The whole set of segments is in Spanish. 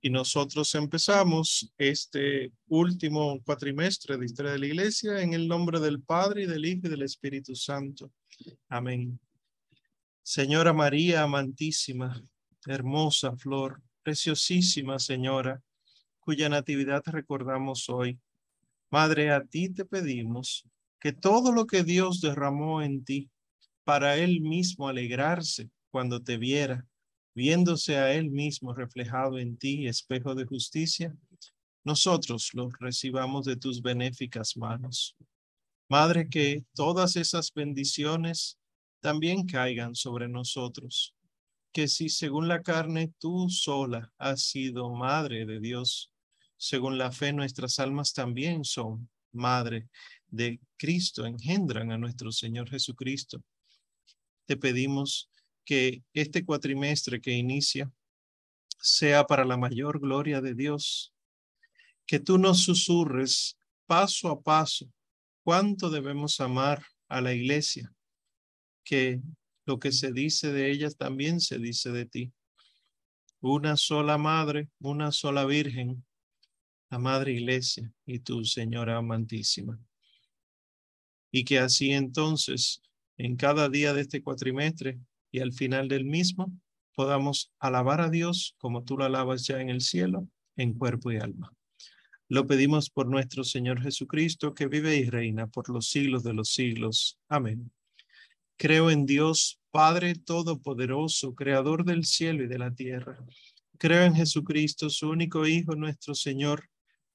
y nosotros empezamos este último cuatrimestre de Historia de la Iglesia en el nombre del Padre y del Hijo y del Espíritu Santo. Amén. Señora María amantísima, hermosa flor, preciosísima Señora, cuya natividad recordamos hoy. Madre, a ti te pedimos que todo lo que Dios derramó en ti para Él mismo alegrarse cuando te viera, viéndose a Él mismo reflejado en ti, espejo de justicia, nosotros los recibamos de tus benéficas manos. Madre, que todas esas bendiciones también caigan sobre nosotros, que si según la carne tú sola has sido Madre de Dios, según la fe nuestras almas también son Madre de Cristo, engendran a nuestro Señor Jesucristo. Te pedimos que este cuatrimestre que inicia sea para la mayor gloria de Dios, que tú nos susurres paso a paso cuánto debemos amar a la iglesia, que lo que se dice de ella también se dice de ti. Una sola madre, una sola virgen, la madre iglesia y tu Señora amantísima. Y que así entonces, en cada día de este cuatrimestre, al final del mismo podamos alabar a Dios como tú lo alabas ya en el cielo, en cuerpo y alma. Lo pedimos por nuestro Señor Jesucristo, que vive y reina por los siglos de los siglos. Amén. Creo en Dios, Padre Todopoderoso, Creador del cielo y de la tierra. Creo en Jesucristo, su único Hijo, nuestro Señor,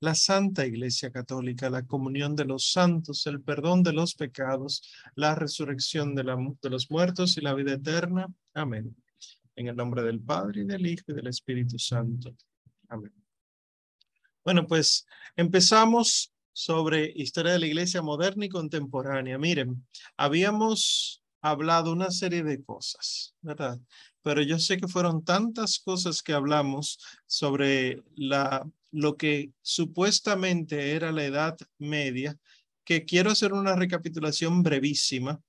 la Santa Iglesia Católica, la comunión de los santos, el perdón de los pecados, la resurrección de, los muertos y la vida eterna. Amén. En el nombre del Padre y del Hijo y del Espíritu Santo. Amén. Bueno, pues empezamos sobre historia de la iglesia moderna y contemporánea. Miren, habíamos hablado una serie de cosas, ¿verdad? Pero yo sé que fueron tantas cosas que hablamos sobre la lo que supuestamente era la Edad Media, que quiero hacer una recapitulación brevísima,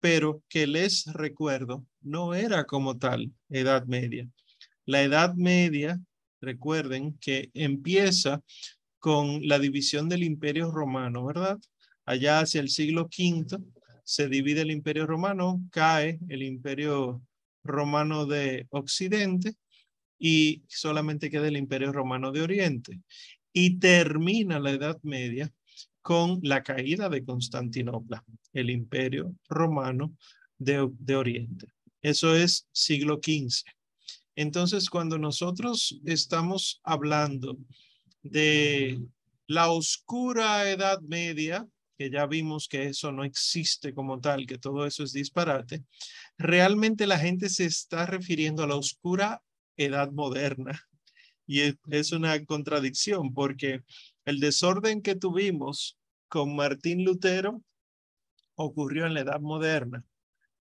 pero que les recuerdo, no era como tal Edad Media. La Edad Media, recuerden que empieza con la división del Imperio Romano, ¿verdad? Allá hacia el siglo V se divide el Imperio Romano, cae el Imperio Romano de Occidente y solamente queda el Imperio Romano de Oriente. Y termina la Edad Media con la caída de Constantinopla, el Imperio Romano de, de Oriente. Eso es siglo XV. Entonces, cuando nosotros estamos hablando de la oscura Edad Media, que ya vimos que eso no existe como tal, que todo eso es disparate, realmente la gente se está refiriendo a la oscura edad moderna. Y es una contradicción porque el desorden que tuvimos con Martín Lutero ocurrió en la edad moderna,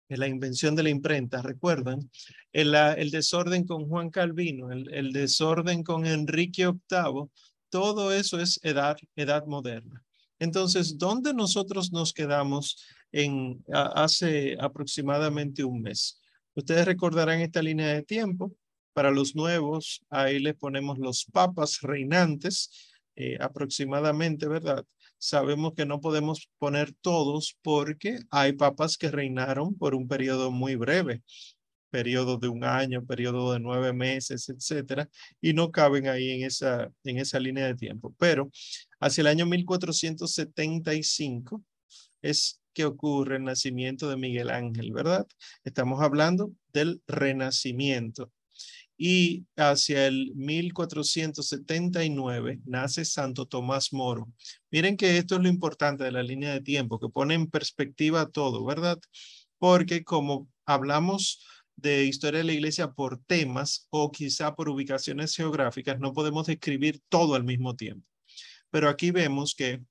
en la invención de la imprenta, ¿recuerdan? El, el desorden con Juan Calvino, el, el desorden con Enrique VIII, todo eso es edad, edad moderna. Entonces, ¿dónde nosotros nos quedamos en hace aproximadamente un mes? Ustedes recordarán esta línea de tiempo para los nuevos, ahí les ponemos los papas reinantes, eh, aproximadamente, ¿verdad? Sabemos que no podemos poner todos porque hay papas que reinaron por un periodo muy breve, periodo de un año, periodo de nueve meses, etcétera, y no caben ahí en esa, en esa línea de tiempo. Pero hacia el año 1475 es que ocurre el nacimiento de Miguel Ángel, ¿verdad? Estamos hablando del renacimiento y hacia el 1479 nace Santo Tomás Moro. Miren que esto es lo importante de la línea de tiempo, que pone en perspectiva todo, ¿verdad? Porque como hablamos de historia de la iglesia por temas o quizá por ubicaciones geográficas, no podemos describir todo al mismo tiempo. Pero aquí vemos que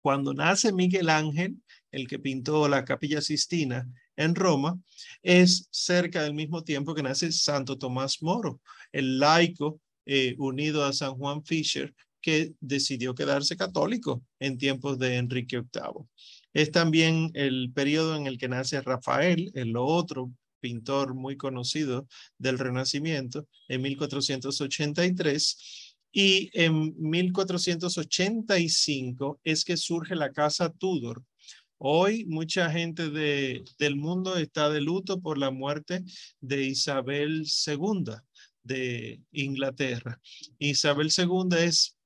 cuando nace Miguel Ángel, el que pintó la Capilla Sistina en Roma, es cerca del mismo tiempo que nace Santo Tomás Moro, el laico eh, unido a San Juan Fisher, que decidió quedarse católico en tiempos de Enrique VIII. Es también el periodo en el que nace Rafael, el otro pintor muy conocido del Renacimiento, en 1483. Y en 1485 es que surge la Casa Tudor. Hoy mucha gente de, del mundo está de luto por la muerte de Isabel II de Inglaterra. Isabel II es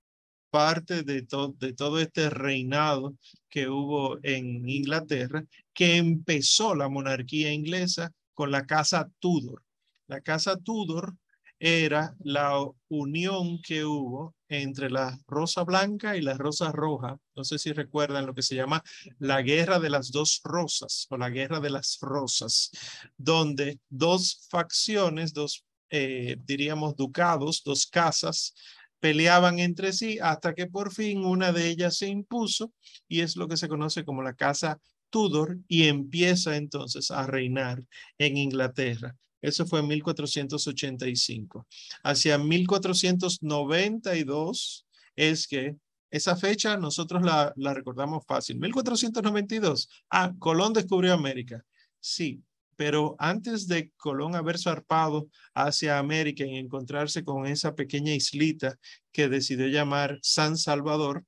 parte de, de todo este reinado que hubo en Inglaterra, que empezó la monarquía inglesa con la casa Tudor. La casa Tudor era la unión que hubo entre la rosa blanca y la rosa roja. No sé si recuerdan lo que se llama la guerra de las dos rosas o la guerra de las rosas, donde dos facciones, dos, eh, diríamos, ducados, dos casas, peleaban entre sí hasta que por fin una de ellas se impuso y es lo que se conoce como la casa Tudor y empieza entonces a reinar en Inglaterra. Eso fue en 1485. Hacia 1492 es que esa fecha nosotros la, recordamos fácil. 1492. Ah, Colón descubrió América. Sí, pero antes de Colón haber zarpado hacia América y encontrarse con esa pequeña islita que decidió llamar San Salvador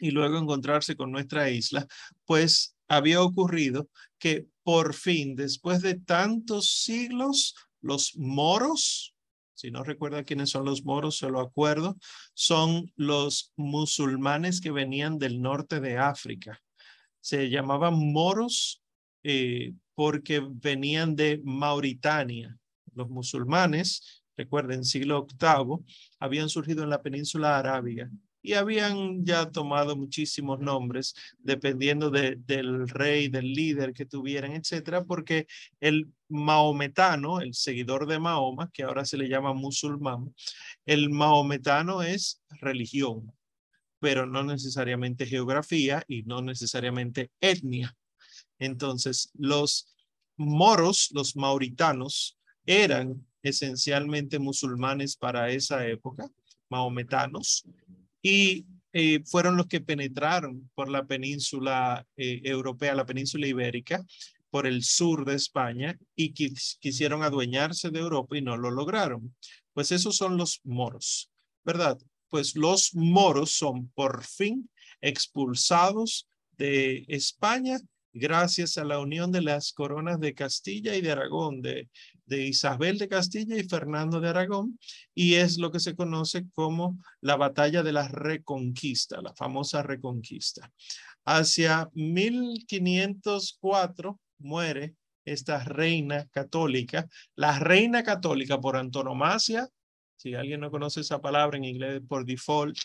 y luego encontrarse con nuestra isla, pues había ocurrido que por fin, después de tantos siglos, los moros, si no recuerda quiénes son los moros, se lo acuerdo, son los musulmanes que venían del norte de África. Se llamaban moros eh, porque venían de Mauritania. Los musulmanes, recuerden, siglo VIII, habían surgido en la península arábiga y habían ya tomado muchísimos nombres dependiendo del rey, del líder que tuvieran, etcétera, porque el maometano, el seguidor de Mahoma, que ahora se le llama musulmán, el maometano es religión, pero no necesariamente geografía y no necesariamente etnia. Entonces, los moros, los mauritanos, eran esencialmente musulmanes para esa época, maometanos, y eh, fueron los que penetraron por la península eh, europea, la península ibérica, por el sur de España y quisieron adueñarse de Europa y no lo lograron. Pues esos son los moros, ¿verdad? Pues los moros son por fin expulsados de España gracias a la unión de las coronas de Castilla y de Aragón, de, de Isabel de Castilla y Fernando de Aragón, y es lo que se conoce como la batalla de la Reconquista, la famosa Reconquista. Hacia 1504 muere esta reina católica, la reina católica por antonomasia, si alguien no conoce esa palabra en inglés por default,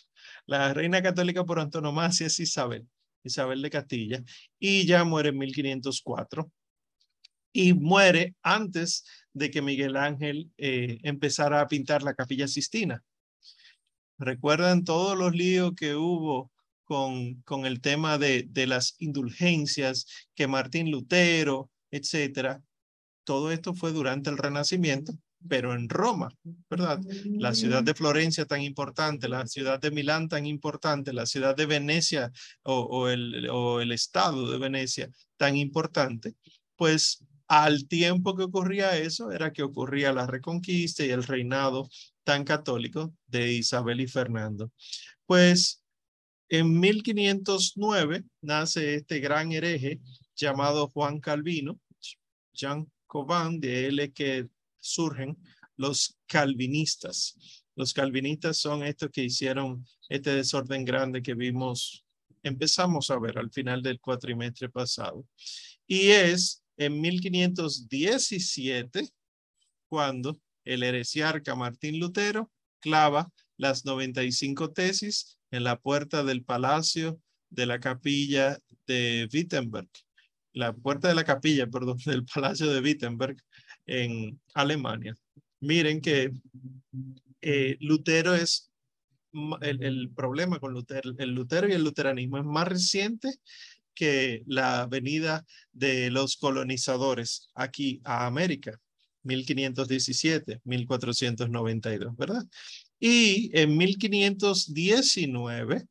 la reina católica por antonomasia es Isabel. Isabel de Castilla, y ya muere en 1504. Y muere antes de que Miguel Ángel eh, empezara a pintar la capilla Sistina. ¿Recuerdan todos los líos que hubo con, con el tema de, de las indulgencias, que Martín Lutero, etcétera? Todo esto fue durante el Renacimiento pero en Roma, ¿verdad? La ciudad de Florencia tan importante, la ciudad de Milán tan importante, la ciudad de Venecia o, el, o el estado de Venecia tan importante, pues al tiempo que ocurría eso era que ocurría la reconquista y el reinado tan católico de Isabel y Fernando. Pues en 1509 nace este gran hereje llamado Juan Calvino, Jean Coban, de él que surgen los calvinistas. Los calvinistas son estos que hicieron este desorden grande que vimos, empezamos a ver al final del cuatrimestre pasado. Y es en 1517 cuando el heresiarca Martín Lutero clava las 95 tesis en la puerta del palacio de la capilla de Wittenberg, la puerta de la capilla, perdón, del palacio de Wittenberg, en Alemania. Miren que eh, Lutero es el, problema con Lutero, el Lutero y el luteranismo es más reciente que la venida de los colonizadores aquí a América, 1517, 1492, ¿verdad? Y en 1519,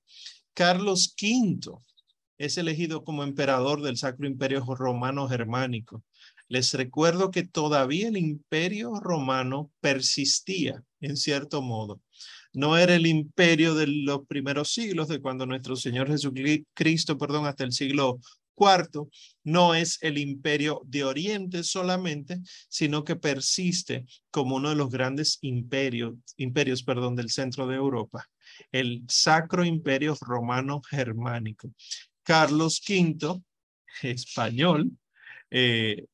Carlos V es elegido como emperador del Sacro Imperio Romano Germánico. Les recuerdo que todavía el imperio romano persistía en cierto modo. No era el imperio de los primeros siglos, de cuando nuestro Señor Jesucristo, perdón, hasta el siglo IV, no es el imperio de Oriente solamente, sino que persiste como uno de los grandes imperios, imperios perdón, del centro de Europa, el Sacro Imperio Romano Germánico. Carlos V, español, eh,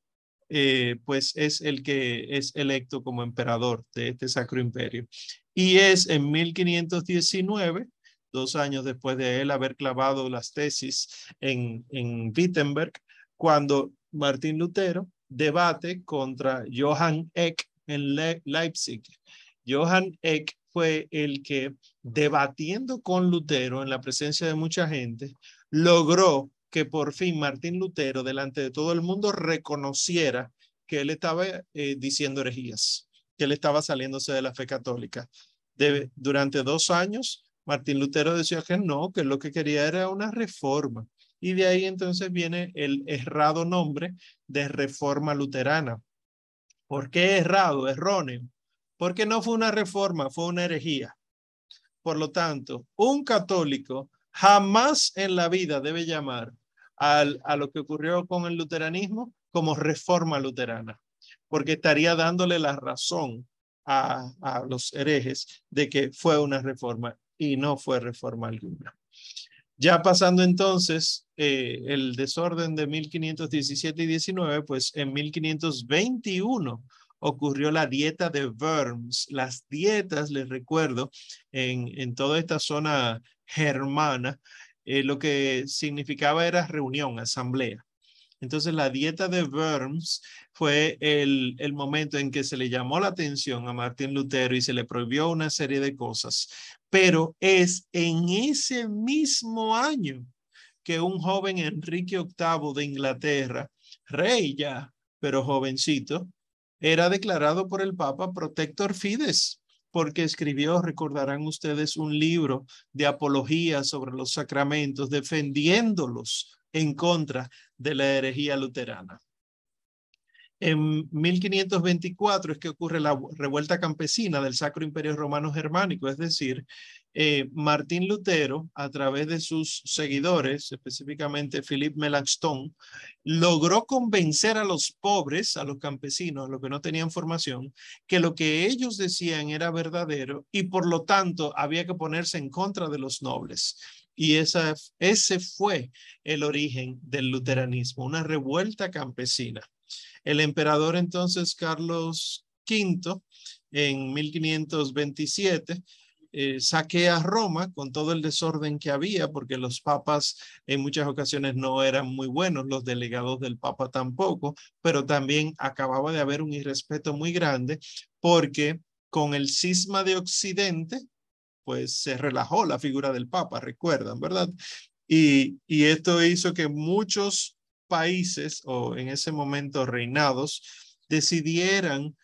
eh, pues es el que es electo como emperador de este Sacro Imperio. Y es en 1519, dos años después de él haber clavado las tesis en, en Wittenberg, cuando Martín Lutero debate contra Johann Eck en Leipzig. Johann Eck fue el que, debatiendo con Lutero en la presencia de mucha gente, logró que por fin Martín Lutero, delante de todo el mundo, reconociera que él estaba eh, diciendo herejías, que él estaba saliéndose de la fe católica. durante dos años, Martín Lutero decía que no, que lo que quería era una reforma. Y de ahí entonces viene el errado nombre de reforma luterana. ¿Por qué errado, erróneo? Porque no fue una reforma, fue una herejía. Por lo tanto, un católico jamás en la vida debe llamar al, a lo que ocurrió con el luteranismo como reforma luterana, porque estaría dándole la razón a, a los herejes de que fue una reforma y no fue reforma alguna. Ya pasando entonces eh, el desorden de 1517 y 19, pues en 1521 ocurrió la dieta de Worms. Las dietas, les recuerdo, en, en toda esta zona germana, eh, lo que significaba era reunión, asamblea. Entonces la dieta de Worms fue el, momento en que se le llamó la atención a Martín Lutero y se le prohibió una serie de cosas, pero es en ese mismo año que un joven Enrique VIII de Inglaterra, rey ya, pero jovencito, era declarado por el Papa Protector Fides porque escribió, recordarán ustedes, un libro de apología sobre los sacramentos, defendiéndolos en contra de la herejía luterana. En 1524 es que ocurre la revuelta campesina del Sacro Imperio Romano Germánico, es decir, eh, Martín Lutero, a través de sus seguidores, específicamente Philippe Melanchthon, logró convencer a los pobres, a los campesinos, a los que no tenían formación, que lo que ellos decían era verdadero y por lo tanto había que ponerse en contra de los nobles. Y esa, ese fue el origen del luteranismo, una revuelta campesina. El emperador entonces Carlos V en 1527 eh, saquea Roma con todo el desorden que había, porque los papas en muchas ocasiones no eran muy buenos, los delegados del papa tampoco, pero también acababa de haber un irrespeto muy grande porque con el cisma de Occidente, pues se relajó la figura del papa, recuerdan, ¿verdad? Y, y esto hizo que muchos países o en ese momento reinados decidieran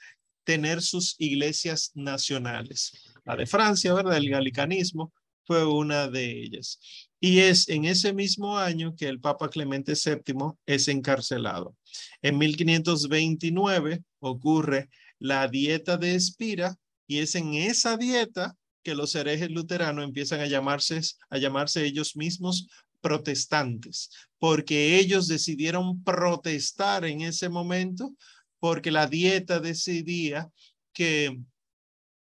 tener sus iglesias nacionales. La de Francia, ¿verdad? El galicanismo fue una de ellas. Y es en ese mismo año que el Papa Clemente VII es encarcelado. En 1529 ocurre la dieta de Espira y es en esa dieta que los herejes luteranos empiezan a llamarse, a llamarse ellos mismos protestantes, porque ellos decidieron protestar en ese momento, porque la dieta decidía que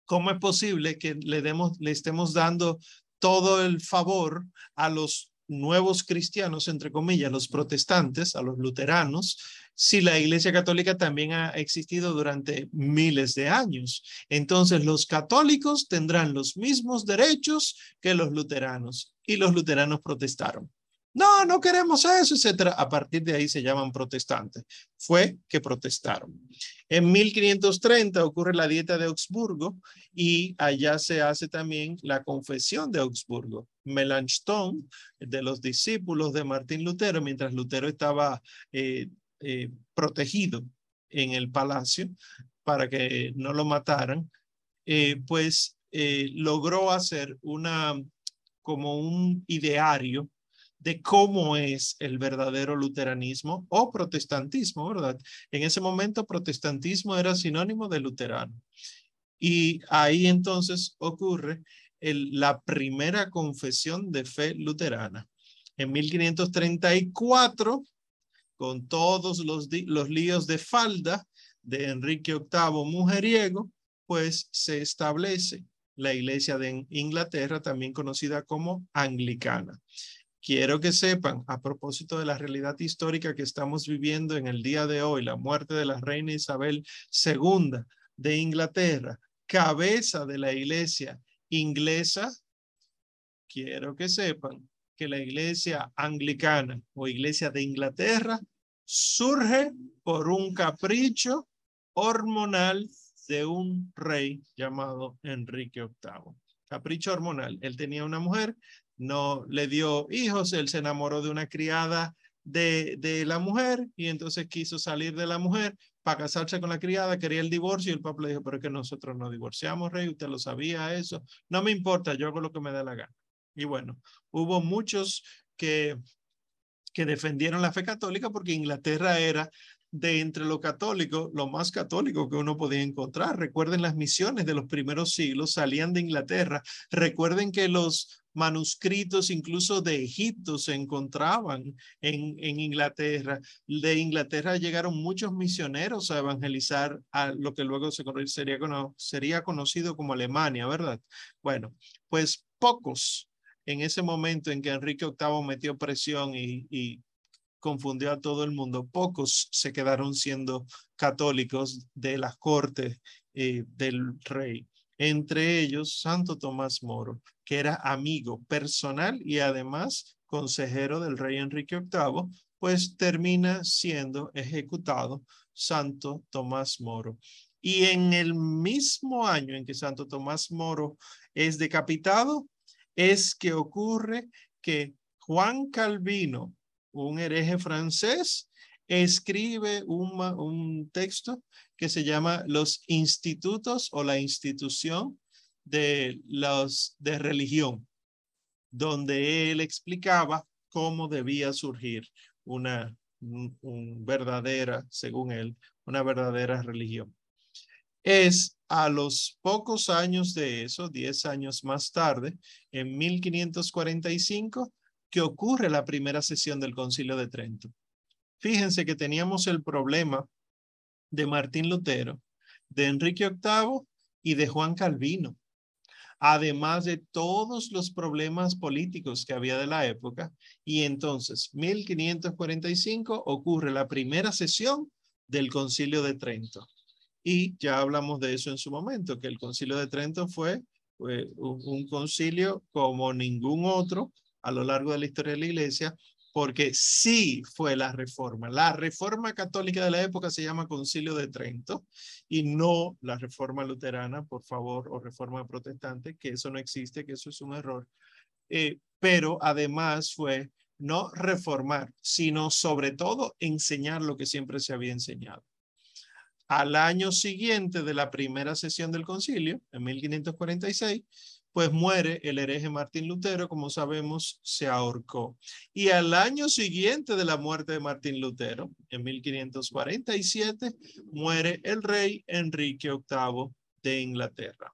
cómo es posible que le demos, le estemos dando todo el favor a los nuevos cristianos, entre comillas, los protestantes, a los luteranos, si la Iglesia Católica también ha existido durante miles de años. Entonces los católicos tendrán los mismos derechos que los luteranos y los luteranos protestaron. No, no queremos eso, etcétera. A partir de ahí se llaman protestantes. Fue que protestaron. En 1530 ocurre la dieta de Augsburgo y allá se hace también la confesión de Augsburgo. Melanchthon, de los discípulos de Martín Lutero, mientras Lutero estaba eh, eh, protegido en el palacio para que no lo mataran, eh, pues logró hacer una como un ideario de cómo es el verdadero luteranismo o protestantismo, ¿verdad? En ese momento protestantismo era sinónimo de luterano. Y ahí entonces ocurre la primera confesión de fe luterana. En 1534, con todos los, los líos de falda de Enrique VIII mujeriego, pues se establece la iglesia de Inglaterra, también conocida como anglicana. Quiero que sepan, a propósito de la realidad histórica que estamos viviendo en el día de hoy, la muerte de la reina Isabel II de Inglaterra, cabeza de la iglesia inglesa, quiero que sepan que la iglesia anglicana o iglesia de Inglaterra surge por un capricho hormonal de un rey llamado Enrique VIII. Capricho hormonal. Él tenía una mujer no le dio hijos, él se enamoró de una criada de, de la mujer y entonces quiso salir de la mujer para casarse con la criada, quería el divorcio y el papa le dijo, pero es que nosotros no divorciamos, rey, usted lo sabía eso, no me importa, yo hago lo que me dé la gana. Y bueno, hubo muchos que, que defendieron la fe católica porque Inglaterra era de entre lo católico, lo más católico que uno podía encontrar. Recuerden las misiones de los primeros siglos, salían de Inglaterra. Recuerden que los manuscritos incluso de Egipto se encontraban en, en Inglaterra. De Inglaterra llegaron muchos misioneros a evangelizar a lo que luego se sería, sería conocido como Alemania, ¿verdad? Bueno, pues pocos en ese momento en que Enrique VIII metió presión y, confundió a todo el mundo, pocos se quedaron siendo católicos de las cortes eh, del rey entre ellos Santo Tomás Moro, que era amigo personal y además consejero del rey Enrique VIII, pues termina siendo ejecutado Santo Tomás Moro. Y en el mismo año en que Santo Tomás Moro es decapitado, es que ocurre que Juan Calvino, un hereje francés, escribe un, un texto que se llama Los Institutos o la institución de, los, de religión, donde él explicaba cómo debía surgir una un, verdadera, según él, una verdadera religión. Es a los pocos años de eso, diez años más tarde, en 1545, que ocurre la primera sesión del Concilio de Trento. Fíjense que teníamos el problema de Martín Lutero, de Enrique VIII y de Juan Calvino, además de todos los problemas políticos que había de la época. Y entonces, 1545 ocurre la primera sesión del Concilio de Trento. Y ya hablamos de eso en su momento, que el Concilio de Trento fue, fue un concilio como ningún otro a lo largo de la historia de la Iglesia, porque sí fue la reforma. La reforma católica de la época se llama Concilio de Trento y no la reforma luterana, por favor, o reforma protestante, que eso no existe, que eso es un error. Eh, pero además fue no reformar, sino sobre todo enseñar lo que siempre se había enseñado. Al año siguiente de la primera sesión del concilio, en 1546, pues muere el hereje Martín Lutero, como sabemos, se ahorcó. Y al año siguiente de la muerte de Martín Lutero, en 1547, muere el rey Enrique VIII de Inglaterra.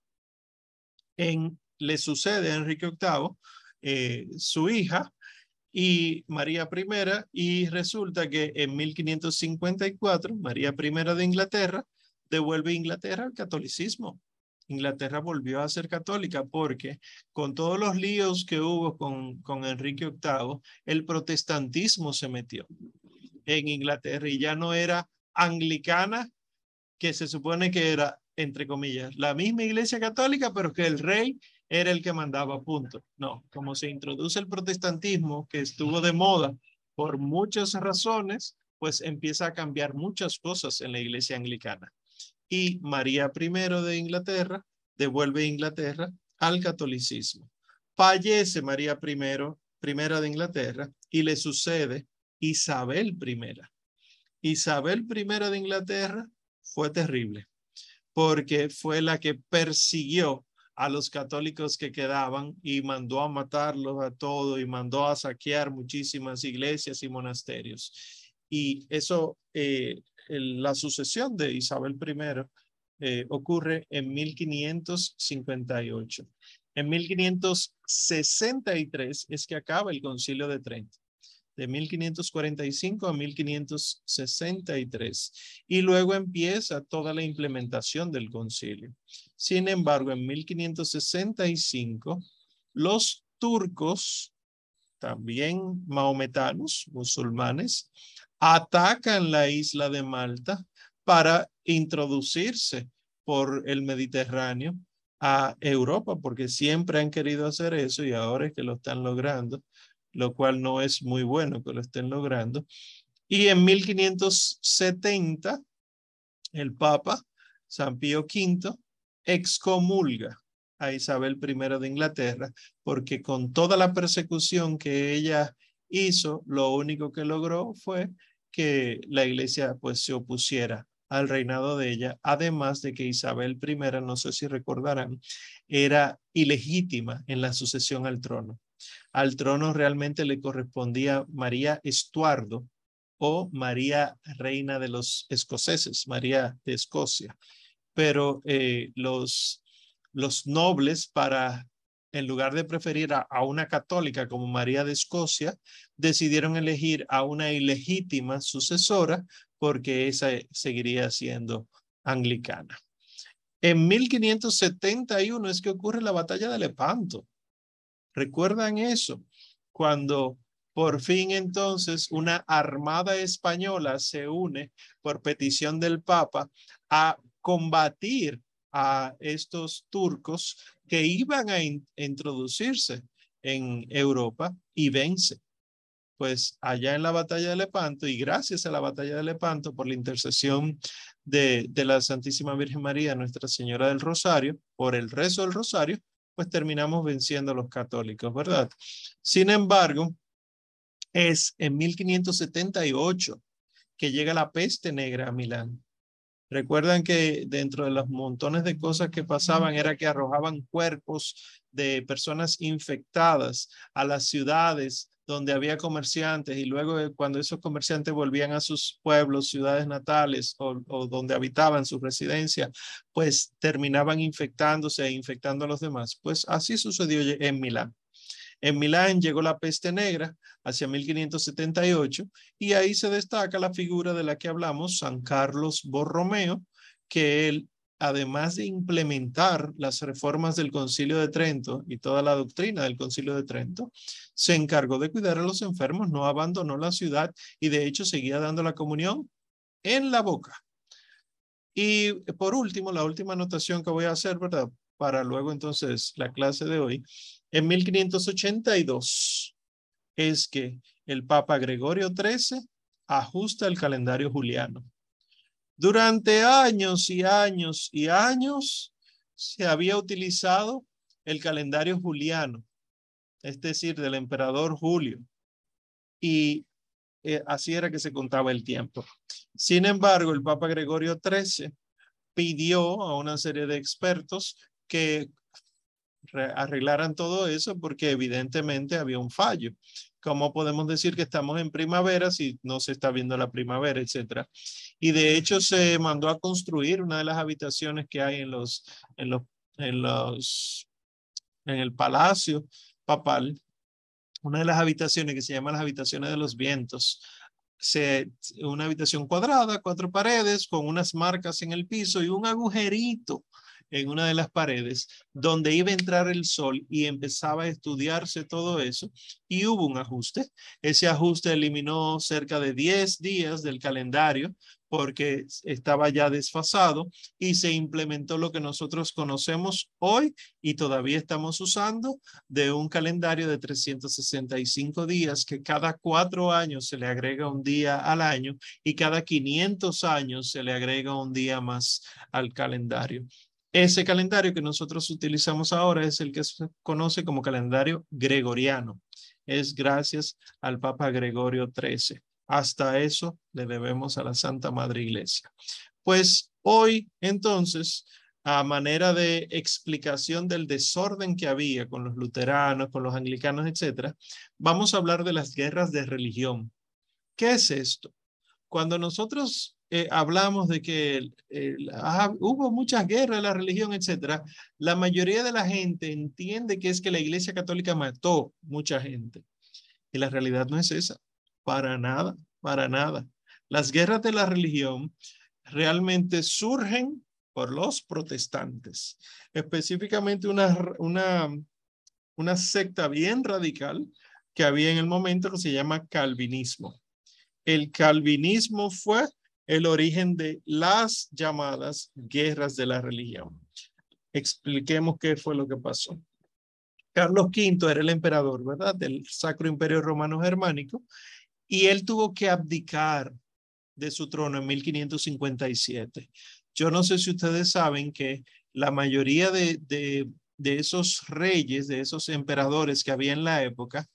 En, le sucede a Enrique VIII eh, su hija y María I, y resulta que en 1554, María I de Inglaterra devuelve Inglaterra al catolicismo Inglaterra volvió a ser católica porque con todos los líos que hubo con, con Enrique VIII, el protestantismo se metió en Inglaterra y ya no era anglicana, que se supone que era, entre comillas, la misma iglesia católica, pero que el rey era el que mandaba punto. No, como se introduce el protestantismo, que estuvo de moda por muchas razones, pues empieza a cambiar muchas cosas en la iglesia anglicana. Y María I de Inglaterra devuelve Inglaterra al catolicismo. Fallece María I, primera de Inglaterra, y le sucede Isabel I. Isabel I de Inglaterra fue terrible, porque fue la que persiguió a los católicos que quedaban y mandó a matarlos a todos y mandó a saquear muchísimas iglesias y monasterios. Y eso, eh, la sucesión de Isabel I eh, ocurre en 1558. En 1563 es que acaba el concilio de Trento de 1545 a 1563 y luego empieza toda la implementación del concilio. Sin embargo, en 1565 los turcos, también maometanos, musulmanes, atacan la isla de Malta para introducirse por el Mediterráneo a Europa, porque siempre han querido hacer eso y ahora es que lo están logrando lo cual no es muy bueno que lo estén logrando. Y en 1570, el Papa San Pío V excomulga a Isabel I de Inglaterra, porque con toda la persecución que ella hizo, lo único que logró fue que la iglesia pues se opusiera al reinado de ella, además de que Isabel I, no sé si recordarán, era ilegítima en la sucesión al trono. Al trono realmente le correspondía María Estuardo o María Reina de los Escoceses, María de Escocia. Pero eh, los, los nobles para, en lugar de preferir a, una católica como María de Escocia, decidieron elegir a una ilegítima sucesora porque esa seguiría siendo anglicana. En 1571 es que ocurre la batalla de Lepanto. ¿Recuerdan eso? Cuando por fin entonces una armada española se une por petición del Papa a combatir a estos turcos que iban a introducirse en Europa y vence. Pues allá en la batalla de Lepanto y gracias a la batalla de Lepanto por la intercesión de, de la Santísima Virgen María, Nuestra Señora del Rosario, por el rezo del Rosario, pues terminamos venciendo a los católicos, ¿verdad? Sin embargo, es en 1578 que llega la peste negra a Milán. Recuerdan que dentro de los montones de cosas que pasaban era que arrojaban cuerpos de personas infectadas a las ciudades donde había comerciantes y luego eh, cuando esos comerciantes volvían a sus pueblos, ciudades natales o, donde habitaban su residencia, pues terminaban infectándose e infectando a los demás. Pues así sucedió en Milán. En Milán llegó la peste negra hacia 1578 y ahí se destaca la figura de la que hablamos, San Carlos Borromeo, que él además de implementar las reformas del Concilio de Trento y toda la doctrina del Concilio de Trento, se encargó de cuidar a los enfermos, no abandonó la ciudad y de hecho seguía dando la comunión en la boca. Y por último, la última anotación que voy a hacer, ¿verdad? Para luego entonces la clase de hoy, en 1582 es que el Papa Gregorio XIII ajusta el calendario juliano. Durante años y años y años se había utilizado el calendario juliano, es decir, del emperador Julio. Y eh, así era que se contaba el tiempo. Sin embargo, el Papa Gregorio XIII pidió a una serie de expertos que arreglaran todo eso porque evidentemente había un fallo. ¿Cómo podemos decir que estamos en primavera si no se está viendo la primavera, etcétera? Y de hecho se mandó a construir una de las habitaciones que hay en los, en los, en los, en el palacio papal, una de las habitaciones que se llama las habitaciones de los vientos. Se, una habitación cuadrada, cuatro paredes, con unas marcas en el piso y un agujerito en una de las paredes donde iba a entrar el sol y empezaba a estudiarse todo eso y hubo un ajuste. Ese ajuste eliminó cerca de 10 días del calendario porque estaba ya desfasado y se implementó lo que nosotros conocemos hoy y todavía estamos usando de un calendario de 365 días que cada cuatro años se le agrega un día al año y cada 500 años se le agrega un día más al calendario. Ese calendario que nosotros utilizamos ahora es el que se conoce como calendario gregoriano. Es gracias al Papa Gregorio XIII. Hasta eso le debemos a la Santa Madre Iglesia. Pues hoy, entonces, a manera de explicación del desorden que había con los luteranos, con los anglicanos, etcétera, vamos a hablar de las guerras de religión. ¿Qué es esto? Cuando nosotros eh, hablamos de que hubo muchas guerras de la religión, etcétera, la mayoría de la gente entiende que es que la Iglesia Católica mató mucha gente. Y la realidad no es esa. Para nada, para nada. Las guerras de la religión realmente surgen por los protestantes, específicamente una, una, una secta bien radical que había en el momento que se llama calvinismo. El calvinismo fue el origen de las llamadas guerras de la religión. Expliquemos qué fue lo que pasó. Carlos V era el emperador, ¿verdad? Del Sacro Imperio Romano Germánico y él tuvo que abdicar de su trono en 1557. Yo no sé si ustedes saben que la mayoría de, de, esos reyes, de esos emperadores que había en la época,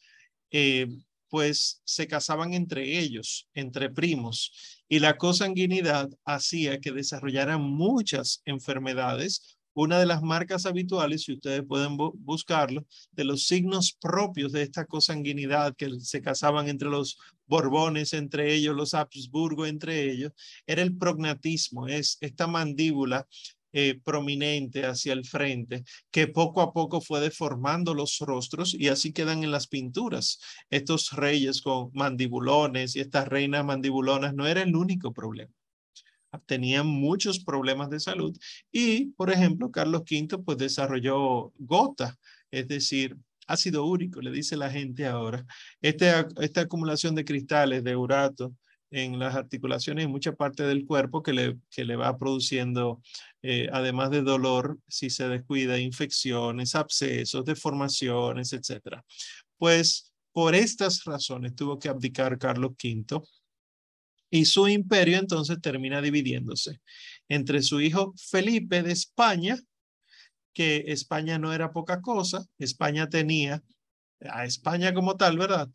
eh, pues se casaban entre ellos, entre primos, y la consanguinidad hacía que desarrollaran muchas enfermedades. Una de las marcas habituales, si ustedes pueden buscarlo, de los signos propios de esta cosanguinidad que se casaban entre los Borbones, entre ellos los Habsburgo, entre ellos, era el prognatismo, es esta mandíbula eh, prominente hacia el frente, que poco a poco fue deformando los rostros y así quedan en las pinturas. Estos reyes con mandibulones y estas reinas mandibulonas no era el único problema tenían muchos problemas de salud y, por ejemplo, Carlos V pues desarrolló gota, es decir, ácido úrico, le dice la gente ahora. Este, esta acumulación de cristales de urato en las articulaciones y mucha parte del cuerpo que le, que le va produciendo, eh, además de dolor, si se descuida, infecciones, abscesos, deformaciones, etc. Pues por estas razones tuvo que abdicar Carlos V y su imperio entonces termina dividiéndose entre su hijo Felipe de España, que España no era poca cosa, España tenía a España como tal, ¿verdad?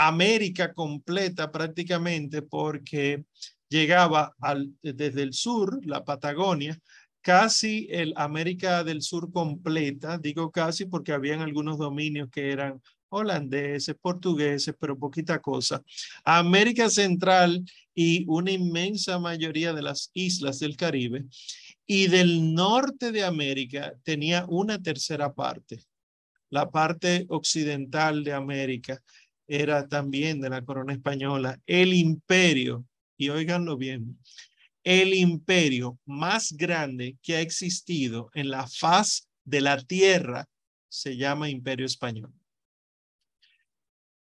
América completa prácticamente porque llegaba desde el sur, la Patagonia, casi el América del Sur completa, digo casi porque habían algunos dominios que eran holandeses, portugueses, pero poquita cosa. América Central y una inmensa mayoría de las islas del Caribe. Y del norte de América tenía una tercera parte. La parte occidental de América era también de la corona española. El imperio, y oiganlo bien, el imperio más grande que ha existido en la faz de la tierra se llama imperio español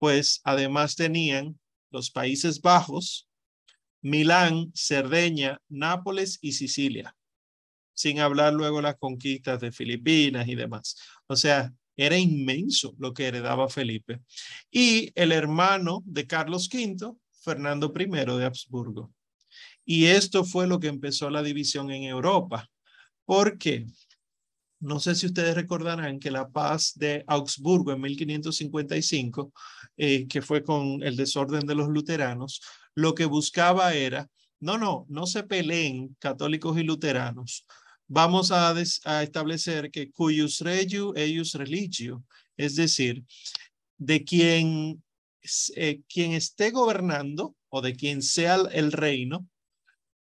pues además tenían los Países Bajos, Milán, Cerdeña, Nápoles y Sicilia, sin hablar luego las conquistas de Filipinas y demás. O sea, era inmenso lo que heredaba Felipe. Y el hermano de Carlos V, Fernando I de Habsburgo. Y esto fue lo que empezó la división en Europa. ¿Por qué? No sé si ustedes recordarán que la paz de Augsburgo en 1555, eh, que fue con el desorden de los luteranos, lo que buscaba era, no, no, no se peleen católicos y luteranos. Vamos a, establecer que cuius regio eius religio, es decir, de quien, eh, quien esté gobernando o de quien sea el reino,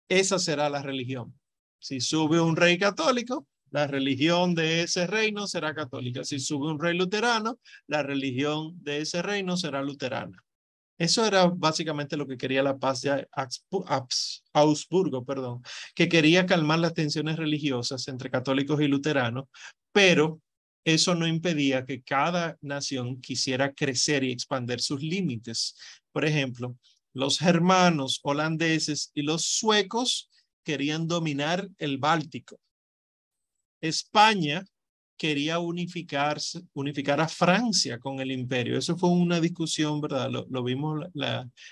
esa será la religión. Si sube un rey católico, la religión de ese reino será católica. Si sube un rey luterano, la religión de ese reino será luterana. Eso era básicamente lo que quería la paz de Augsburgo, perdón, que quería calmar las tensiones religiosas entre católicos y luteranos, pero eso no impedía que cada nación quisiera crecer y expandir sus límites. Por ejemplo, los germanos, holandeses y los suecos querían dominar el Báltico. España quería unificarse, unificar a Francia con el imperio. Eso fue una discusión, ¿verdad? Lo, vimos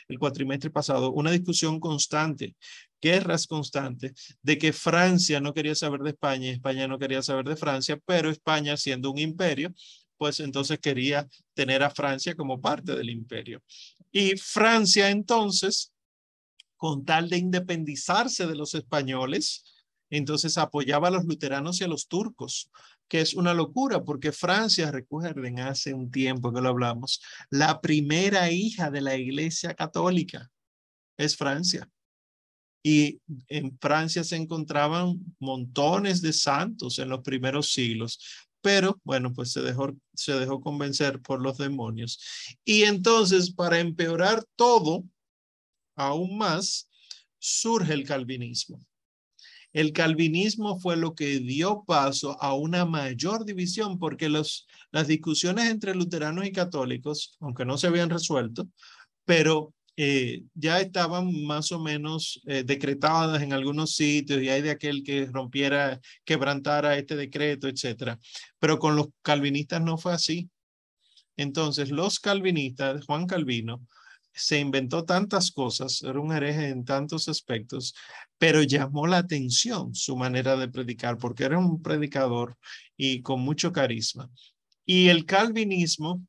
el cuatrimestre pasado, una discusión constante, guerras constantes, de que Francia no quería saber de España España no quería saber de Francia, pero España siendo un imperio, pues entonces quería tener a Francia como parte del imperio. Y Francia entonces, con tal de independizarse de los españoles, entonces apoyaba a los luteranos y a los turcos que es una locura porque Francia, recuerden, hace un tiempo que lo hablamos, la primera hija de la Iglesia Católica es Francia. Y en Francia se encontraban montones de santos en los primeros siglos, pero bueno, pues se dejó, se dejó convencer por los demonios. Y entonces, para empeorar todo aún más, surge el calvinismo. El calvinismo fue lo que dio paso a una mayor división porque las discusiones entre luteranos y católicos, aunque no se habían resuelto, pero eh, ya estaban más o menos eh, decretadas en algunos sitios y hay de aquel que rompiera, quebrantara este decreto, etcétera. Pero con los calvinistas no fue así. Entonces, los calvinistas, Juan Calvino, se inventó tantas cosas, era un hereje en tantos aspectos, pero llamó la atención su manera de predicar, porque era un predicador y con mucho carisma. Y el calvinismo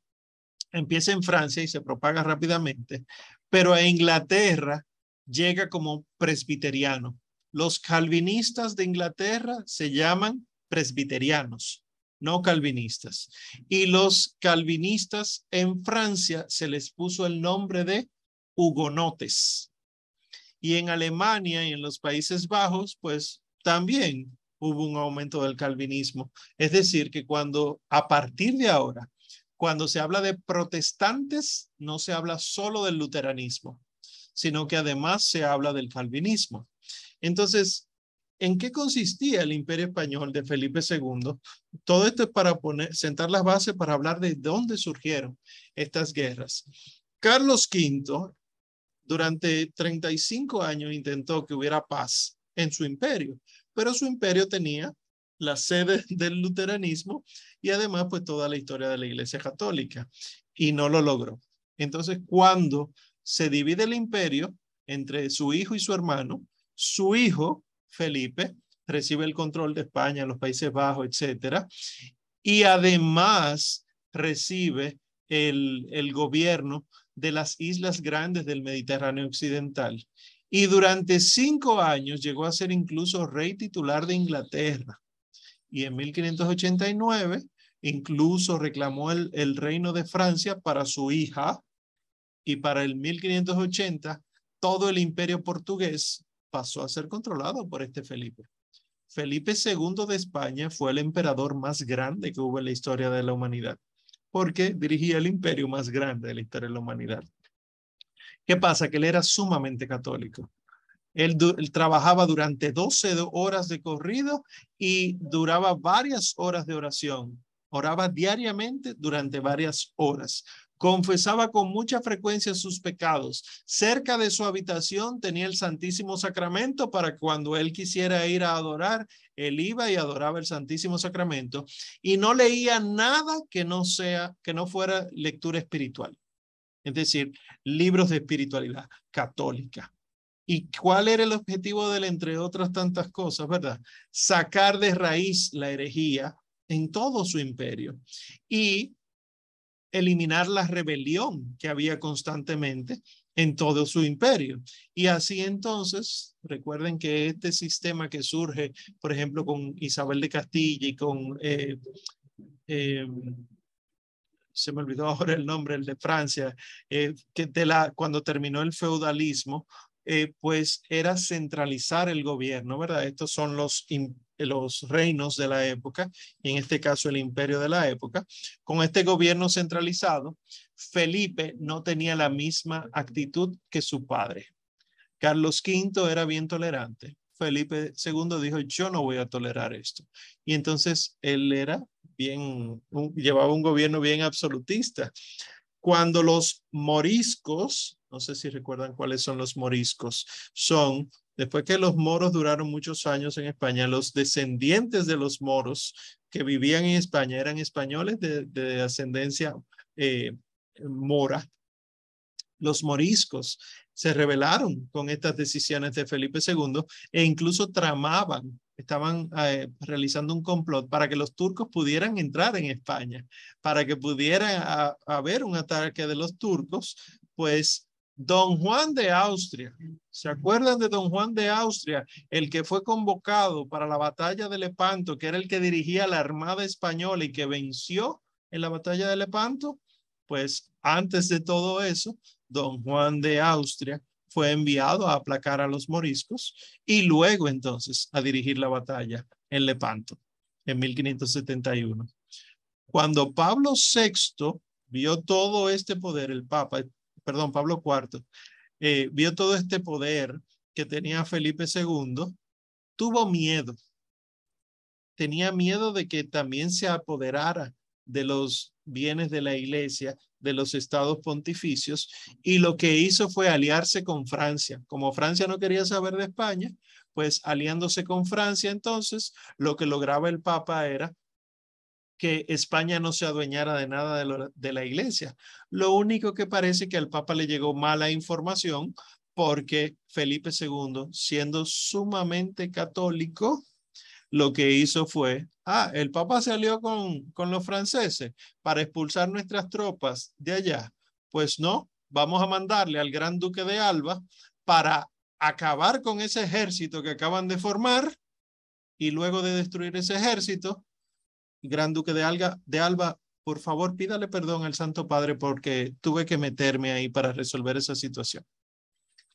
empieza en Francia y se propaga rápidamente, pero a Inglaterra llega como presbiteriano. Los calvinistas de Inglaterra se llaman presbiterianos no calvinistas. Y los calvinistas en Francia se les puso el nombre de hugonotes. Y en Alemania y en los Países Bajos, pues también hubo un aumento del calvinismo. Es decir, que cuando a partir de ahora, cuando se habla de protestantes, no se habla solo del luteranismo, sino que además se habla del calvinismo. Entonces, ¿En qué consistía el imperio español de Felipe II? Todo esto es para poner, sentar las bases para hablar de dónde surgieron estas guerras. Carlos V, durante 35 años, intentó que hubiera paz en su imperio, pero su imperio tenía la sede del luteranismo y además pues toda la historia de la Iglesia Católica y no lo logró. Entonces, cuando se divide el imperio entre su hijo y su hermano, su hijo Felipe recibe el control de España, los Países Bajos, etcétera, y además recibe el, el gobierno de las islas grandes del Mediterráneo occidental. Y durante cinco años llegó a ser incluso rey titular de Inglaterra. Y en 1589 incluso reclamó el, el reino de Francia para su hija. Y para el 1580 todo el imperio portugués pasó a ser controlado por este Felipe. Felipe II de España fue el emperador más grande que hubo en la historia de la humanidad, porque dirigía el imperio más grande de la historia de la humanidad. ¿Qué pasa? Que él era sumamente católico. Él, él, trabajaba durante 12 horas de corrido y duraba varias horas de oración. Oraba diariamente durante varias horas. Confesaba con mucha frecuencia sus pecados. Cerca de su habitación tenía el Santísimo Sacramento para cuando él quisiera ir a adorar, él iba y adoraba el Santísimo Sacramento y no leía nada que no sea que no fuera lectura espiritual. Es decir, libros de espiritualidad católica. ¿Y cuál era el objetivo de él, entre otras tantas cosas, verdad? Sacar de raíz la herejía en todo su imperio y eliminar la rebelión que había constantemente en todo su imperio. Y así entonces, recuerden que este sistema que surge, por ejemplo, con Isabel de Castilla y con, eh, eh, se me olvidó ahora el nombre, el de Francia, eh, que de la, cuando terminó el feudalismo, pues era centralizar el gobierno, ¿verdad? Estos son los los reinos de la época, y en este caso el imperio de la época, con este gobierno centralizado, Felipe no tenía la misma actitud que su padre. Carlos V era bien tolerante. Felipe II dijo, yo no voy a tolerar esto. Y entonces él era bien, llevaba un gobierno bien absolutista. Cuando los moriscos, no sé si recuerdan cuáles son los moriscos, son, después que los moros duraron muchos años en España, los descendientes de los moros que vivían en España eran españoles de, ascendencia eh, mora. Los moriscos se rebelaron con estas decisiones de Felipe II e incluso tramaban, estaban eh, realizando un complot para que los turcos pudieran entrar en España, para que pudiera haber un ataque de los turcos, pues Don Juan de Austria, ¿se acuerdan de Don Juan de Austria? El que fue convocado para la batalla de Lepanto, que era el que dirigía la Armada Española y que venció en la batalla de Lepanto. Pues antes de todo eso, don Juan de Austria fue enviado a aplacar a los moriscos y luego entonces a dirigir la batalla en Lepanto en 1571. Cuando Pablo VI vio todo este poder, el Papa, perdón, Pablo IV, eh, vio todo este poder que tenía Felipe II, tuvo miedo. Tenía miedo de que también se apoderara de los bienes de la iglesia de los estados pontificios y lo que hizo fue aliarse con Francia. Como Francia no quería saber de España, pues aliándose con Francia, entonces lo que lograba el Papa era que España no se adueñara de nada de, la iglesia. Lo único que parece que al Papa le llegó mala información porque Felipe II, siendo sumamente católico, lo que hizo fue, ah, el Papa salió con, con los franceses para expulsar nuestras tropas de allá. Pues no, vamos a mandarle al gran duque de Alba para acabar con ese ejército que acaban de formar y luego de destruir ese ejército, gran duque de, Alba, de Alba, por favor pídale perdón al Santo Padre porque tuve que meterme ahí para resolver esa situación.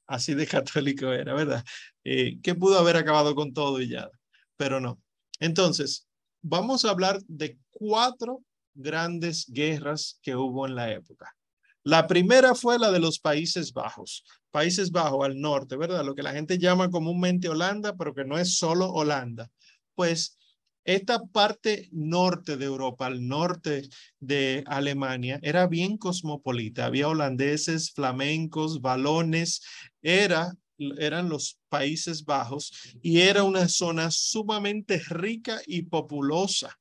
Así de católico era, ¿verdad? Eh, que pudo haber acabado con todo y ya pero no. Entonces, vamos a hablar de cuatro grandes guerras que hubo en la época. La primera fue la de los Países Bajos. Países Bajos al norte, ¿verdad? Lo que la gente llama comúnmente Holanda, pero que no es solo Holanda. Pues esta parte norte de Europa, al norte de Alemania, era bien cosmopolita. Había holandeses, flamencos, balones. Era eran los Países Bajos y era una zona sumamente rica y populosa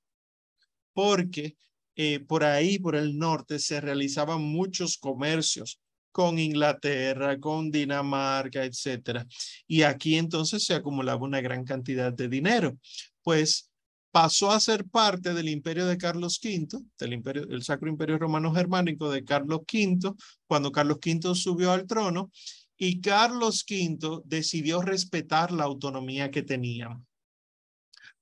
porque eh, por ahí, por el norte, se realizaban muchos comercios con Inglaterra, con Dinamarca, etcétera. Y aquí entonces se acumulaba una gran cantidad de dinero. Pues pasó a ser parte del imperio de Carlos V, del imperio, Sacro Imperio Romano Germánico de Carlos V, cuando Carlos V subió al trono y Carlos V decidió respetar la autonomía que tenían.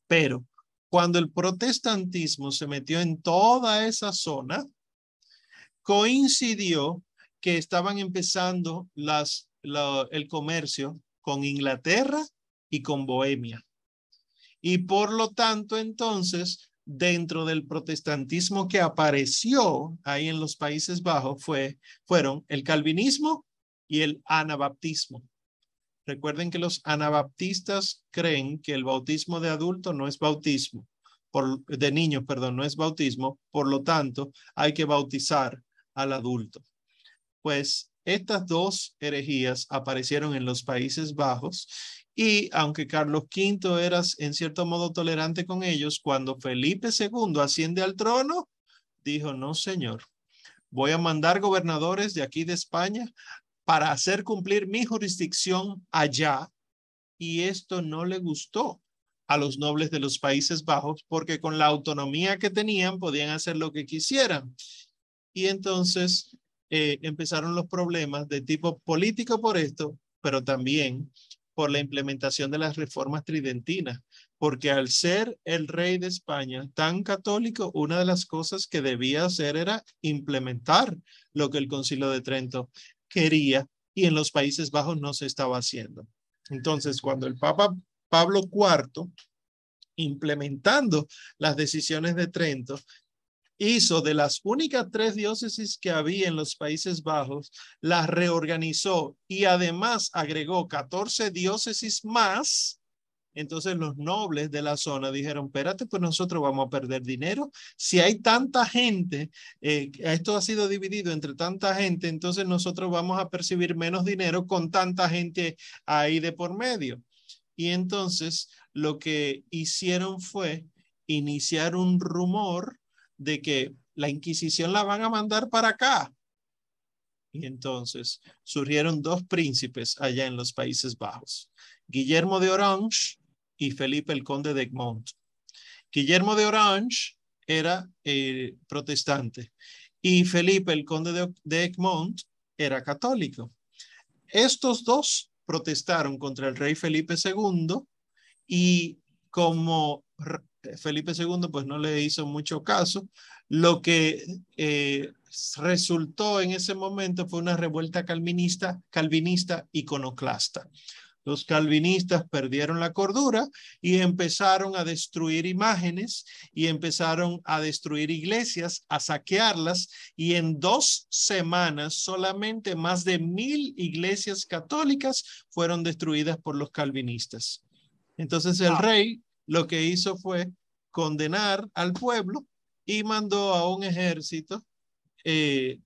Pero cuando el protestantismo se metió en toda esa zona, coincidió que estaban empezando el comercio con Inglaterra y con Bohemia. Y por lo tanto, entonces, dentro del protestantismo que apareció ahí en los Países Bajos fue, fueron el calvinismo y el anabaptismo. Recuerden que los anabaptistas creen que el bautismo de adulto no es bautismo, por, de niños, perdón, no es bautismo, por lo tanto hay que bautizar al adulto. Pues estas dos herejías aparecieron en los Países Bajos y aunque Carlos V era en cierto modo tolerante con ellos, cuando Felipe II asciende al trono, dijo, no señor, voy a mandar gobernadores de aquí de España para hacer cumplir mi jurisdicción allá y esto no le gustó a los nobles de los Países Bajos porque con la autonomía que tenían podían hacer lo que quisieran. Y entonces eh, empezaron los problemas de tipo político por esto, pero también por la implementación de las reformas tridentinas, porque al ser el rey de España tan católico, una de las cosas que debía hacer era implementar lo que el Concilio de Trento quería y en los Países Bajos no se estaba haciendo. Entonces, cuando el Papa Pablo IV, implementando las decisiones de Trento, hizo de las únicas tres diócesis que había en los Países Bajos, las reorganizó y además agregó 14 diócesis más. Entonces los nobles de la zona dijeron, espérate, pues nosotros vamos a perder dinero. Si hay tanta gente, eh, esto ha sido dividido entre tanta gente, entonces nosotros vamos a percibir menos dinero con tanta gente ahí de por medio. Y entonces lo que hicieron fue iniciar un rumor de que la Inquisición la van a mandar para acá. Y entonces surgieron dos príncipes allá en los Países Bajos, Guillermo de Orange y Felipe el Conde de Egmont. Guillermo de Orange era eh, protestante y Felipe el Conde de, de Egmont era católico. Estos dos protestaron contra el rey Felipe II y como Felipe II pues no le hizo mucho caso. Lo que eh, resultó en ese momento fue una revuelta calvinista, calvinista iconoclasta. Los calvinistas perdieron la cordura y empezaron a destruir imágenes y empezaron a destruir iglesias, a saquearlas y en dos semanas solamente más de mil iglesias católicas fueron destruidas por los calvinistas. Entonces el rey lo que hizo fue condenar al pueblo y mandó a un ejército eh,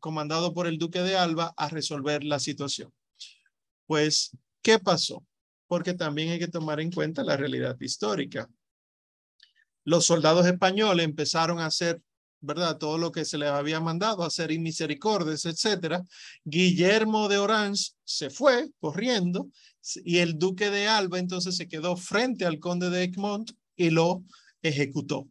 comandado por el duque de Alba a resolver la situación. Pues, ¿qué pasó? Porque también hay que tomar en cuenta la realidad histórica. Los soldados españoles empezaron a hacer, ¿verdad? Todo lo que se les había mandado, hacer misericordias, etcétera. Guillermo de Orange se fue corriendo y el duque de Alba entonces se quedó frente al conde de Egmont y lo ejecutó.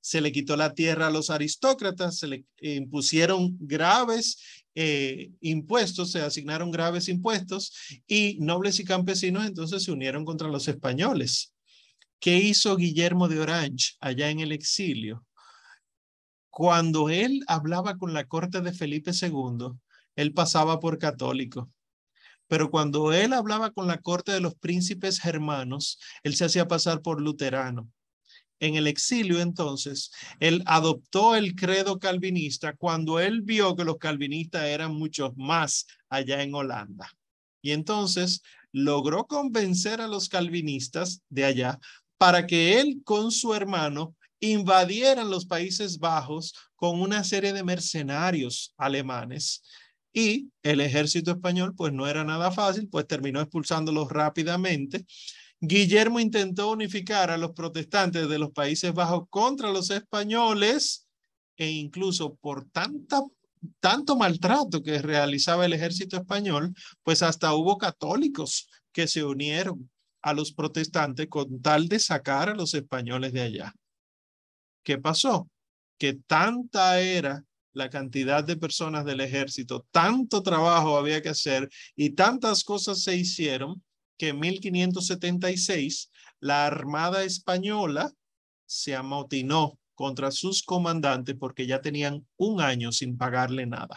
Se le quitó la tierra a los aristócratas, se le impusieron graves eh, impuestos, se asignaron graves impuestos y nobles y campesinos entonces se unieron contra los españoles. ¿Qué hizo Guillermo de Orange allá en el exilio? Cuando él hablaba con la corte de Felipe II, él pasaba por católico pero cuando él hablaba con la corte de los príncipes germanos, él se hacía pasar por luterano. En el exilio entonces, él adoptó el credo calvinista cuando él vio que los calvinistas eran muchos más allá en Holanda. Y entonces logró convencer a los calvinistas de allá para que él con su hermano invadieran los Países Bajos con una serie de mercenarios alemanes y el ejército español pues no era nada fácil, pues terminó expulsándolos rápidamente. Guillermo intentó unificar a los protestantes de los Países Bajos contra los españoles e incluso por tanta, tanto maltrato que realizaba el ejército español, pues hasta hubo católicos que se unieron a los protestantes con tal de sacar a los españoles de allá. ¿Qué pasó? Que tanta era la cantidad de personas del ejército, tanto trabajo había que hacer y tantas cosas se hicieron que en 1576 la Armada Española se amotinó contra sus comandantes porque ya tenían un año sin pagarle nada.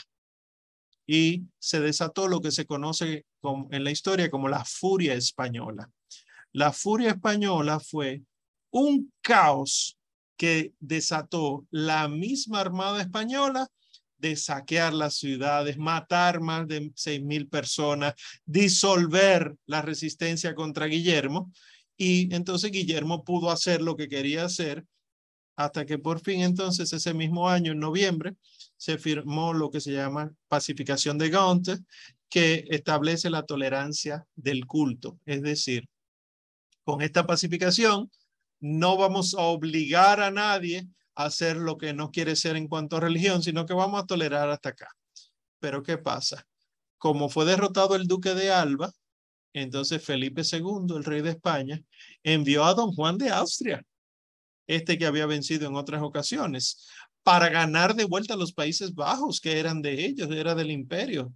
Y se desató lo que se conoce en la historia como la furia española. La furia española fue un caos que desató la misma Armada Española de saquear las ciudades, matar más de seis mil personas, disolver la resistencia contra Guillermo. Y entonces Guillermo pudo hacer lo que quería hacer hasta que por fin entonces ese mismo año, en noviembre, se firmó lo que se llama pacificación de Gaunt, que establece la tolerancia del culto. Es decir, con esta pacificación, no vamos a obligar a nadie a hacer lo que no quiere ser en cuanto a religión, sino que vamos a tolerar hasta acá. Pero ¿qué pasa? Como fue derrotado el duque de Alba, entonces Felipe II, el rey de España, envió a don Juan de Austria, este que había vencido en otras ocasiones, para ganar de vuelta los Países Bajos, que eran de ellos, era del imperio.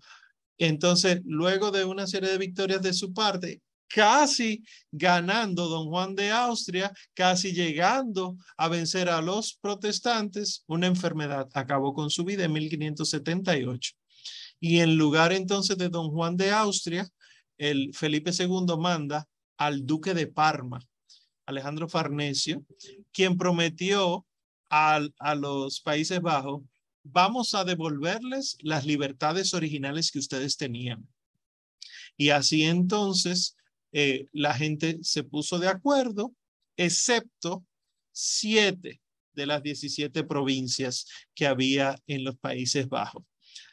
Entonces, luego de una serie de victorias de su parte, casi ganando don Juan de Austria, casi llegando a vencer a los protestantes, una enfermedad acabó con su vida en 1578. Y en lugar entonces de don Juan de Austria, el Felipe II manda al duque de Parma, Alejandro Farnesio, quien prometió a, a los Países Bajos, vamos a devolverles las libertades originales que ustedes tenían. Y así entonces eh, la gente se puso de acuerdo, excepto siete de las 17 provincias que había en los Países Bajos.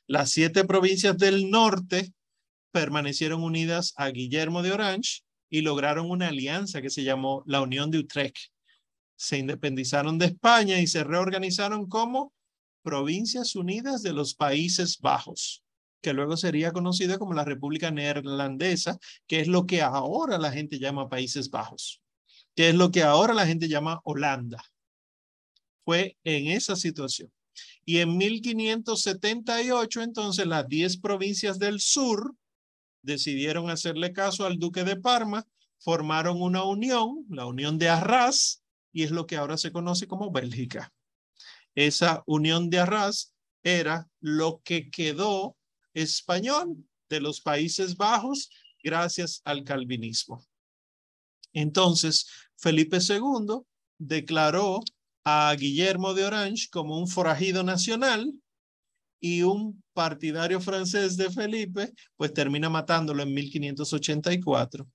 Las siete provincias del norte permanecieron unidas a Guillermo de Orange y lograron una alianza que se llamó la Unión de Utrecht. Se independizaron de España y se reorganizaron como Provincias Unidas de los Países Bajos, que luego sería conocida como la República Neerlandesa, que es lo que ahora la gente llama Países Bajos, que es lo que ahora la gente llama Holanda. Fue en esa situación. Y en 1578, entonces, las 10 provincias del sur decidieron hacerle caso al duque de Parma, formaron una unión, la unión de Arras, y es lo que ahora se conoce como Bélgica. Esa unión de Arras era lo que quedó español de los Países Bajos gracias al calvinismo. Entonces, Felipe II declaró a Guillermo de Orange como un forajido nacional y un partidario francés de Felipe, pues termina matándolo en 1584.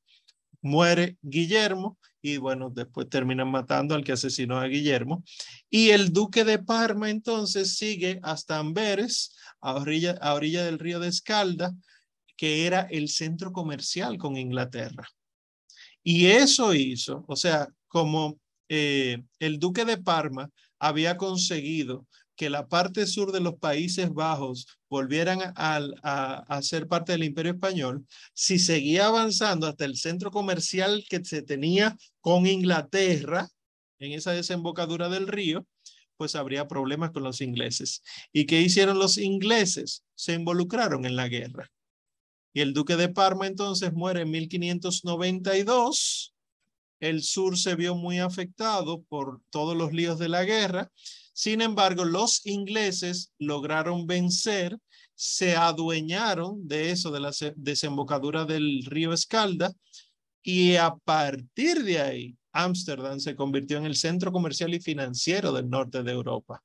Muere Guillermo y bueno, después terminan matando al que asesinó a Guillermo. Y el duque de Parma entonces sigue hasta Amberes, a orilla, a orilla del río de Escalda, que era el centro comercial con Inglaterra. Y eso hizo, o sea, como eh, el duque de Parma había conseguido que la parte sur de los Países Bajos volvieran a, a, ser parte del Imperio Español, si seguía avanzando hasta el centro comercial que se tenía con Inglaterra, en esa desembocadura del río, pues habría problemas con los ingleses. ¿Y qué hicieron los ingleses? Se involucraron en la guerra. Y el duque de Parma entonces muere en 1592. El sur se vio muy afectado por todos los líos de la guerra sin embargo, los ingleses lograron vencer, se adueñaron de eso, de la desembocadura del río Escalda, y a partir de ahí, Ámsterdam se convirtió en el centro comercial y financiero del norte de Europa.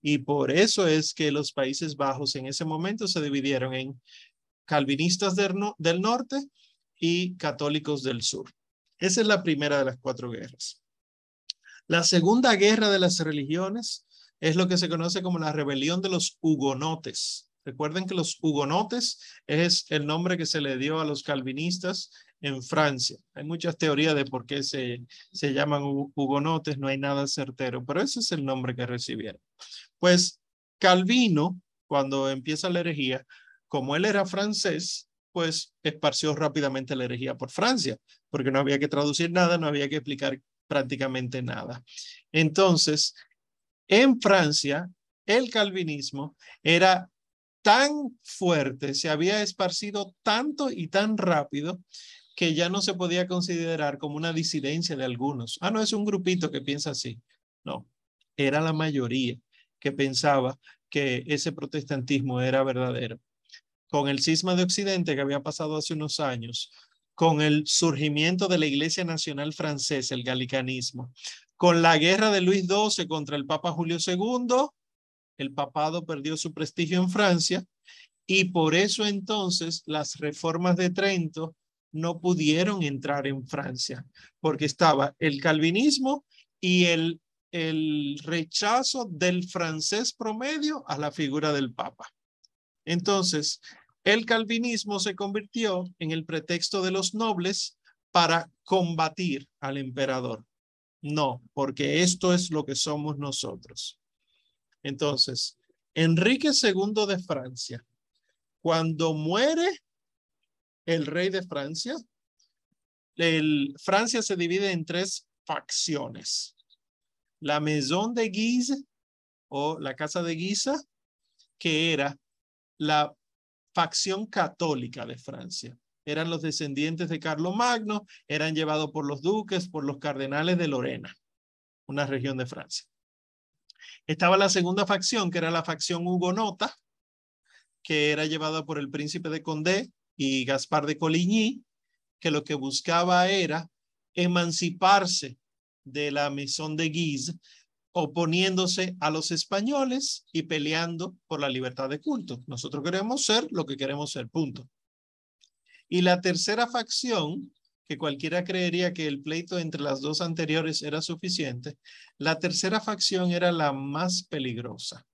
Y por eso es que los Países Bajos en ese momento se dividieron en calvinistas del, norte y católicos del sur. Esa es la primera de las cuatro guerras. La segunda guerra de las religiones es lo que se conoce como la rebelión de los hugonotes. Recuerden que los hugonotes es el nombre que se le dio a los calvinistas en Francia. Hay muchas teorías de por qué se, se llaman hugonotes, no hay nada certero, pero ese es el nombre que recibieron. Pues Calvino, cuando empieza la herejía, como él era francés, pues esparció rápidamente la herejía por Francia, porque no había que traducir nada, no había que explicar prácticamente nada. Entonces, en Francia, el calvinismo era tan fuerte, se había esparcido tanto y tan rápido que ya no se podía considerar como una disidencia de algunos. Ah, no es un grupito que piensa así. No, era la mayoría que pensaba que ese protestantismo era verdadero. Con el cisma de Occidente que había pasado hace unos años, con el surgimiento de la Iglesia Nacional Francesa, el galicanismo, con la guerra de Luis XII contra el Papa Julio II, el papado perdió su prestigio en Francia y por eso entonces las reformas de Trento no pudieron entrar en Francia, porque estaba el calvinismo y el, el rechazo del francés promedio a la figura del Papa. Entonces, el calvinismo se convirtió en el pretexto de los nobles para combatir al emperador. No, porque esto es lo que somos nosotros. Entonces, Enrique II de Francia, cuando muere el rey de Francia, el, Francia se divide en tres facciones. La Maison de Guise o la Casa de Guisa, que era la facción católica de Francia. Eran los descendientes de Magno, eran llevados por los duques, por los cardenales de Lorena, una región de Francia. Estaba la segunda facción, que era la facción hugonota, que era llevada por el príncipe de Condé y Gaspar de Coligny, que lo que buscaba era emanciparse de la Maison de Guise oponiéndose a los españoles y peleando por la libertad de culto. Nosotros queremos ser lo que queremos ser, punto. Y la tercera facción, que cualquiera creería que el pleito entre las dos anteriores era suficiente, la tercera facción era la más peligrosa,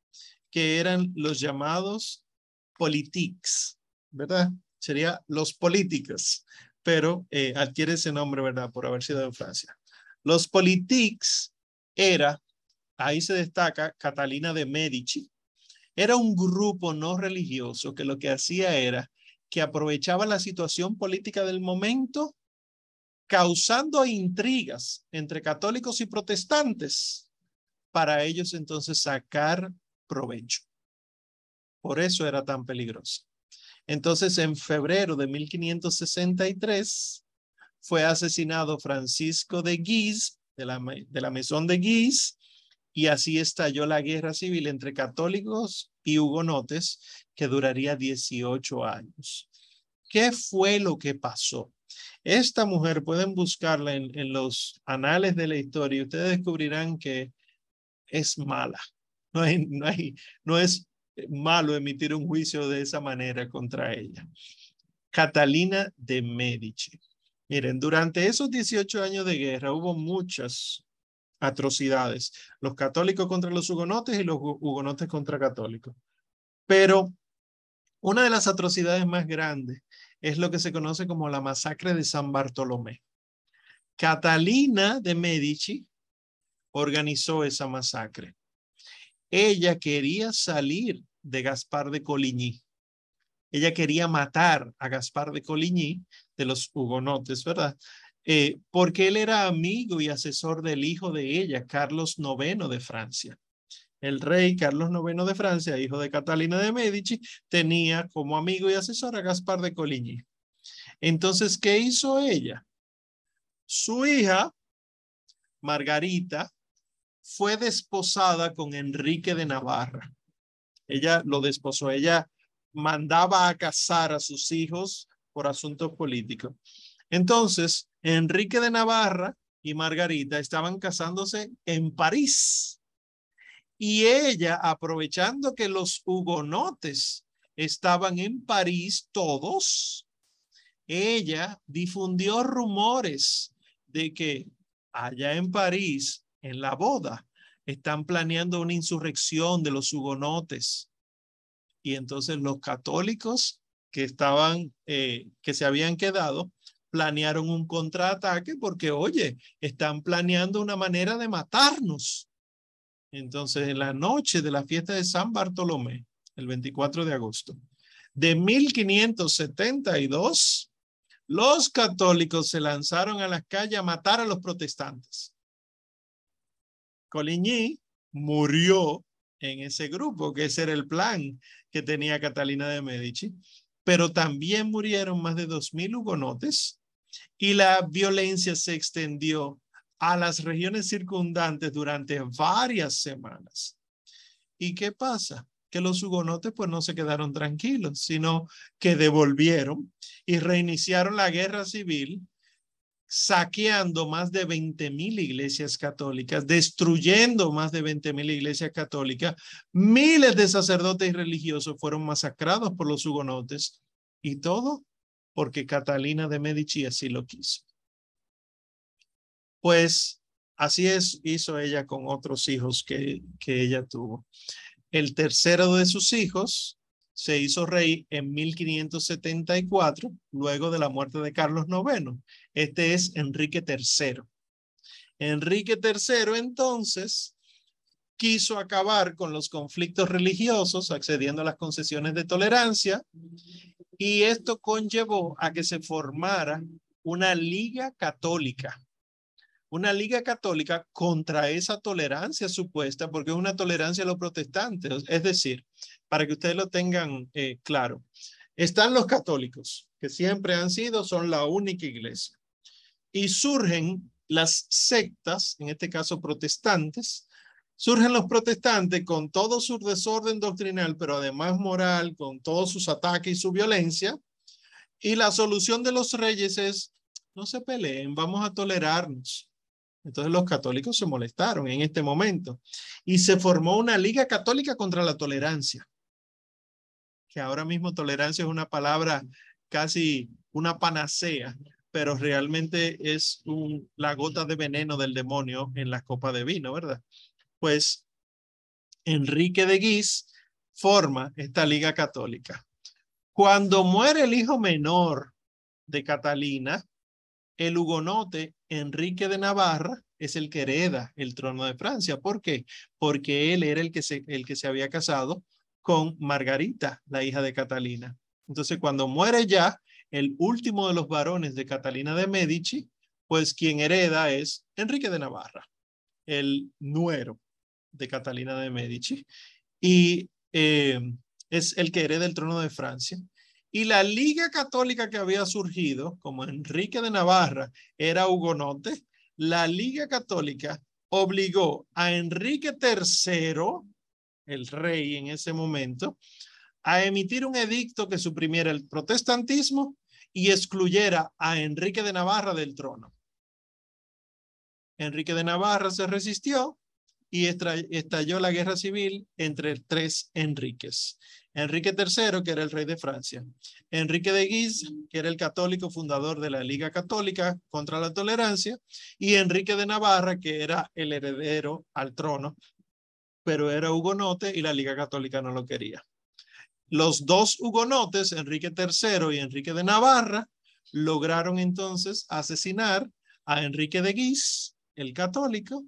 que eran los llamados politics, ¿verdad? Sería los políticos, pero eh, adquiere ese nombre, ¿verdad? Por haber sido en Francia. Los politics era ahí se destaca Catalina de Medici. Era un grupo no religioso que lo que hacía era que aprovechaba la situación política del momento, causando intrigas entre católicos y protestantes, para ellos entonces sacar provecho. Por eso era tan peligroso. Entonces, en febrero de 1563, fue asesinado Francisco de Guise, de la, de la Mesón de Guise, y así estalló la guerra civil entre católicos y hugonotes que duraría 18 años. ¿Qué fue lo que pasó? Esta mujer pueden buscarla en, los anales de la historia y ustedes descubrirán que es mala. No, no es malo emitir un juicio de esa manera contra ella. Catalina de Medici. Miren, durante esos 18 años de guerra hubo muchas atrocidades, los católicos contra los hugonotes y los hugonotes contra católicos. Pero una de las atrocidades más grandes es lo que se conoce como la masacre de San Bartolomé. Catalina de Medici organizó esa masacre. Ella quería salir de Gaspar de Coligny. Ella quería matar a Gaspar de Coligny de los hugonotes, ¿verdad? Eh, porque él era amigo y asesor del hijo de ella, Carlos IX de Francia. El rey Carlos IX de Francia, hijo de Catalina de Medici, tenía como amigo y asesor a Gaspar de Coligny. Entonces, ¿qué hizo ella? Su hija, Margarita, fue desposada con Enrique de Navarra. Ella lo desposó, ella mandaba a casar a sus hijos por asuntos políticos. Entonces, Enrique de Navarra y Margarita estaban casándose en París. Y ella, aprovechando que los hugonotes estaban en París todos, ella difundió rumores de que allá en París, en la boda, están planeando una insurrección de los hugonotes. Y entonces los católicos que estaban, eh, que se habían quedado, planearon un contraataque porque, oye, están planeando una manera de matarnos. Entonces, en la noche de la fiesta de San Bartolomé, el 24 de agosto de 1572, los católicos se lanzaron a las calles a matar a los protestantes. Coligny murió en ese grupo, que ese era el plan que tenía Catalina de Medici, pero también murieron más de dos mil hugonotes y la violencia se extendió a las regiones circundantes durante varias semanas. ¿Y qué pasa? Que los hugonotes pues no se quedaron tranquilos, sino que devolvieron y reiniciaron la guerra civil saqueando más de 20 mil iglesias católicas, destruyendo más de 20 mil iglesias católicas. Miles de sacerdotes y religiosos fueron masacrados por los hugonotes y todo porque Catalina de Medici así lo quiso. Pues así es, hizo ella con otros hijos que, que ella tuvo. El tercero de sus hijos se hizo rey en 1574, luego de la muerte de Carlos IX. Este es Enrique III. Enrique III entonces quiso acabar con los conflictos religiosos, accediendo a las concesiones de tolerancia, y esto conllevó a que se formara una liga católica, una liga católica contra esa tolerancia supuesta, porque es una tolerancia a los protestantes. Es decir, para que ustedes lo tengan eh, claro, están los católicos, que siempre han sido, son la única iglesia, y surgen las sectas, en este caso protestantes, Surgen los protestantes con todo su desorden doctrinal, pero además moral, con todos sus ataques y su violencia. Y la solución de los reyes es, no se peleen, vamos a tolerarnos. Entonces los católicos se molestaron en este momento y se formó una liga católica contra la tolerancia, que ahora mismo tolerancia es una palabra casi una panacea, pero realmente es la gota de veneno del demonio en la copa de vino, ¿verdad? Pues Enrique de Guis forma esta liga católica. Cuando muere el hijo menor de Catalina, el hugonote Enrique de Navarra es el que hereda el trono de Francia. ¿Por qué? Porque él era el que se, el que se había casado con Margarita, la hija de Catalina. Entonces, cuando muere ya el último de los varones de Catalina de Medici, pues quien hereda es Enrique de Navarra, el nuero de Catalina de Medici, y eh, es el que hereda el trono de Francia. Y la Liga Católica que había surgido, como Enrique de Navarra era hugonote, la Liga Católica obligó a Enrique III, el rey en ese momento, a emitir un edicto que suprimiera el protestantismo y excluyera a Enrique de Navarra del trono. Enrique de Navarra se resistió y estalló la guerra civil entre tres Enriques. Enrique III, que era el rey de Francia, Enrique de Guise, que era el católico fundador de la Liga Católica contra la Tolerancia, y Enrique de Navarra, que era el heredero al trono, pero era hugonote y la Liga Católica no lo quería. Los dos hugonotes, Enrique III y Enrique de Navarra, lograron entonces asesinar a Enrique de Guise, el católico,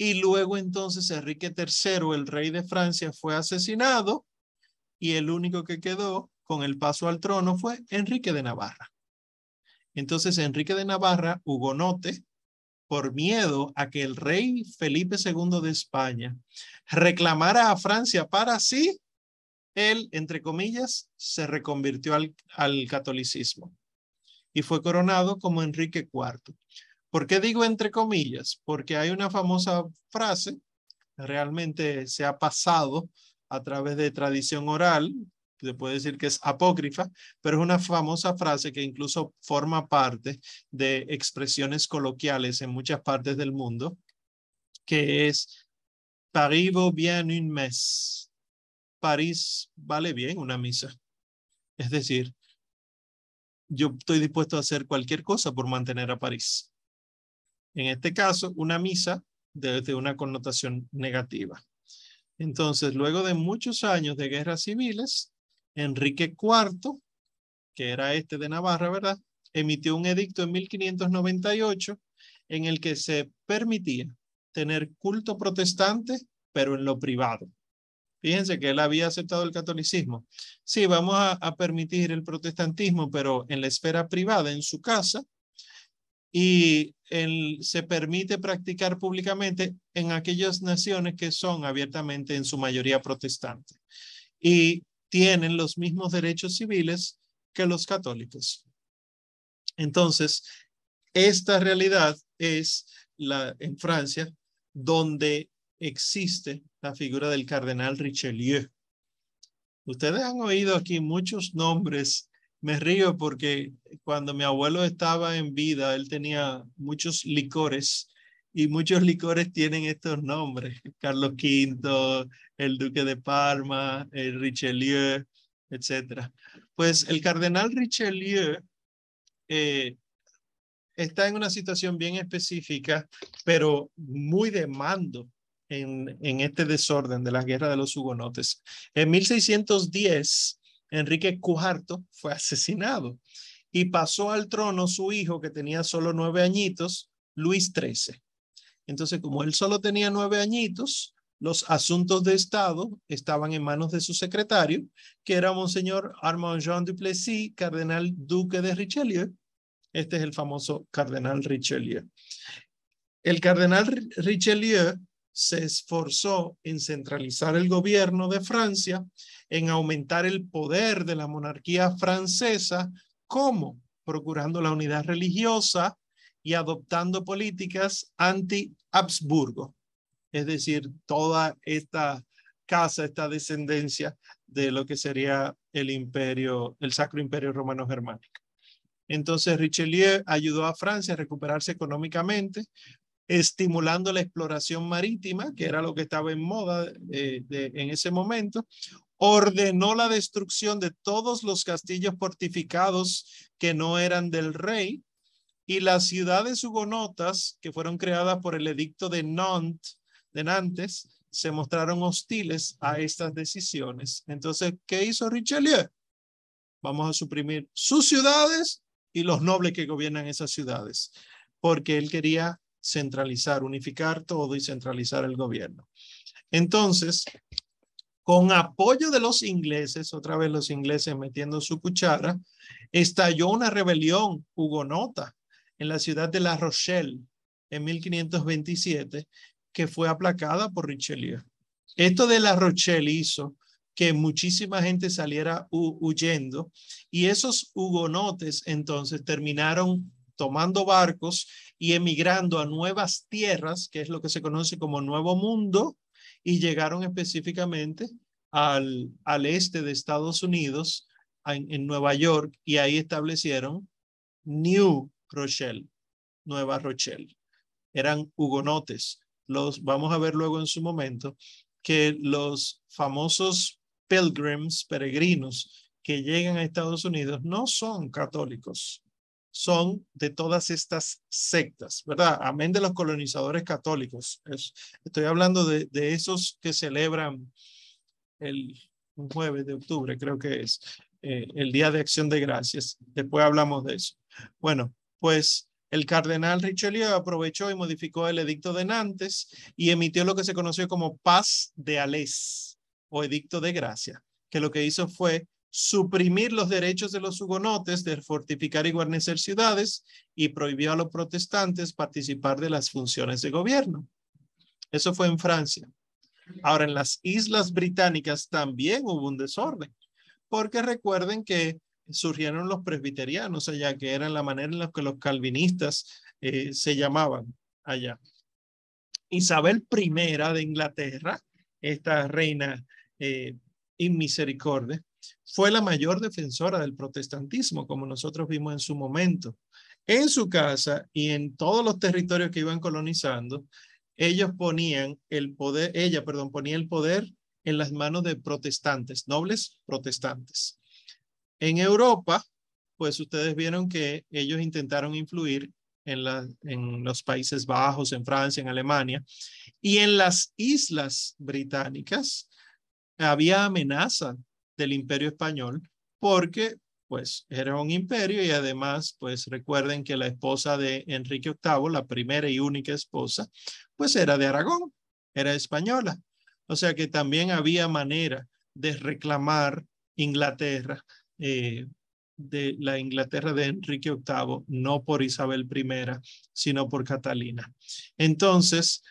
y luego entonces Enrique III, el rey de Francia, fue asesinado y el único que quedó con el paso al trono fue Enrique de Navarra. Entonces Enrique de Navarra, hugonote, por miedo a que el rey Felipe II de España reclamara a Francia para sí, él, entre comillas, se reconvirtió al, al catolicismo y fue coronado como Enrique IV. ¿Por qué digo entre comillas? Porque hay una famosa frase, realmente se ha pasado a través de tradición oral, se puede decir que es apócrifa, pero es una famosa frase que incluso forma parte de expresiones coloquiales en muchas partes del mundo, que es Paris vaut bien une messe. París vale bien una misa. Es decir, yo estoy dispuesto a hacer cualquier cosa por mantener a París. En este caso, una misa desde una connotación negativa. Entonces, luego de muchos años de guerras civiles, Enrique IV, que era este de Navarra, ¿verdad? Emitió un edicto en 1598 en el que se permitía tener culto protestante, pero en lo privado. Fíjense que él había aceptado el catolicismo. Sí, vamos a, permitir el protestantismo, pero en la esfera privada, en su casa, y se permite practicar públicamente en aquellas naciones que son abiertamente en su mayoría protestantes y tienen los mismos derechos civiles que los católicos. Entonces, esta realidad es la en Francia donde existe la figura del cardenal Richelieu. Ustedes han oído aquí muchos nombres. Me río porque cuando mi abuelo estaba en vida, él tenía muchos licores y muchos licores tienen estos nombres. Carlos V, el Duque de Parma, el Richelieu, etc. Pues el cardenal Richelieu eh, está en una situación bien específica, pero muy de mando en, este desorden de la guerra de los hugonotes. En 1610, Enrique IV fue asesinado y pasó al trono su hijo que tenía solo nueve añitos, Luis XIII. Entonces, como él solo tenía nueve añitos, los asuntos de Estado estaban en manos de su secretario, que era Monseñor Armand Jean Duplessis, cardenal duque de Richelieu. Este es el famoso cardenal Richelieu. El cardenal Richelieu se esforzó en centralizar el gobierno de Francia, en aumentar el poder de la monarquía francesa, como procurando la unidad religiosa y adoptando políticas anti-Habsburgo, es decir, toda esta casa, esta descendencia de lo que sería el imperio, el Sacro Imperio Romano Germánico. Entonces Richelieu ayudó a Francia a recuperarse económicamente estimulando la exploración marítima, que era lo que estaba en moda eh, en ese momento, ordenó la destrucción de todos los castillos fortificados que no eran del rey y las ciudades hugonotas que fueron creadas por el edicto de Nantes, de Nantes se mostraron hostiles a estas decisiones. Entonces, ¿qué hizo Richelieu? Vamos a suprimir sus ciudades y los nobles que gobiernan esas ciudades, porque él quería centralizar, unificar todo y centralizar el gobierno. Entonces, con apoyo de los ingleses, otra vez los ingleses metiendo su cuchara, estalló una rebelión hugonota en la ciudad de La Rochelle en 1527 que fue aplacada por Richelieu. Esto de La Rochelle hizo que muchísima gente saliera huyendo y esos hugonotes entonces terminaron tomando barcos y emigrando a nuevas tierras, que es lo que se conoce como Nuevo Mundo, y llegaron específicamente al, este de Estados Unidos, en, en Nueva York, y ahí establecieron New Rochelle, Nueva Rochelle. Eran hugonotes. Los vamos a ver luego en su momento que los famosos pilgrims, peregrinos que llegan a Estados Unidos no son católicos, son de todas estas sectas, ¿verdad? Amén de los colonizadores católicos. estoy hablando de, esos que celebran el jueves de octubre, creo que es eh, el Día de Acción de Gracias. Después hablamos de eso. Bueno, pues el cardenal Richelieu aprovechó y modificó el edicto de Nantes y emitió lo que se conoció como paz de Alès o edicto de gracia, que lo que hizo fue suprimir los derechos de los hugonotes de fortificar y guarnecer ciudades y prohibió a los protestantes participar de las funciones de gobierno. Eso fue en Francia. Ahora, en las islas británicas también hubo un desorden, porque recuerden que surgieron los presbiterianos allá, que eran la manera en la que los calvinistas eh, se llamaban allá. Isabel I de Inglaterra, esta reina eh, inmisericordia, fue la mayor defensora del protestantismo, como nosotros vimos en su momento. En su casa y en todos los territorios que iban colonizando, ellos ponían el poder, ella, perdón, ponía el poder en las manos de protestantes, nobles protestantes. En Europa, pues ustedes vieron que ellos intentaron influir en, la, en los Países Bajos, en Francia, en Alemania, y en las islas británicas había amenaza del imperio español porque pues era un imperio y además pues recuerden que la esposa de Enrique VIII, la primera y única esposa, pues era de Aragón, era española. O sea que también había manera de reclamar Inglaterra, eh, de la Inglaterra de Enrique VIII, no por Isabel I, sino por Catalina. Entonces,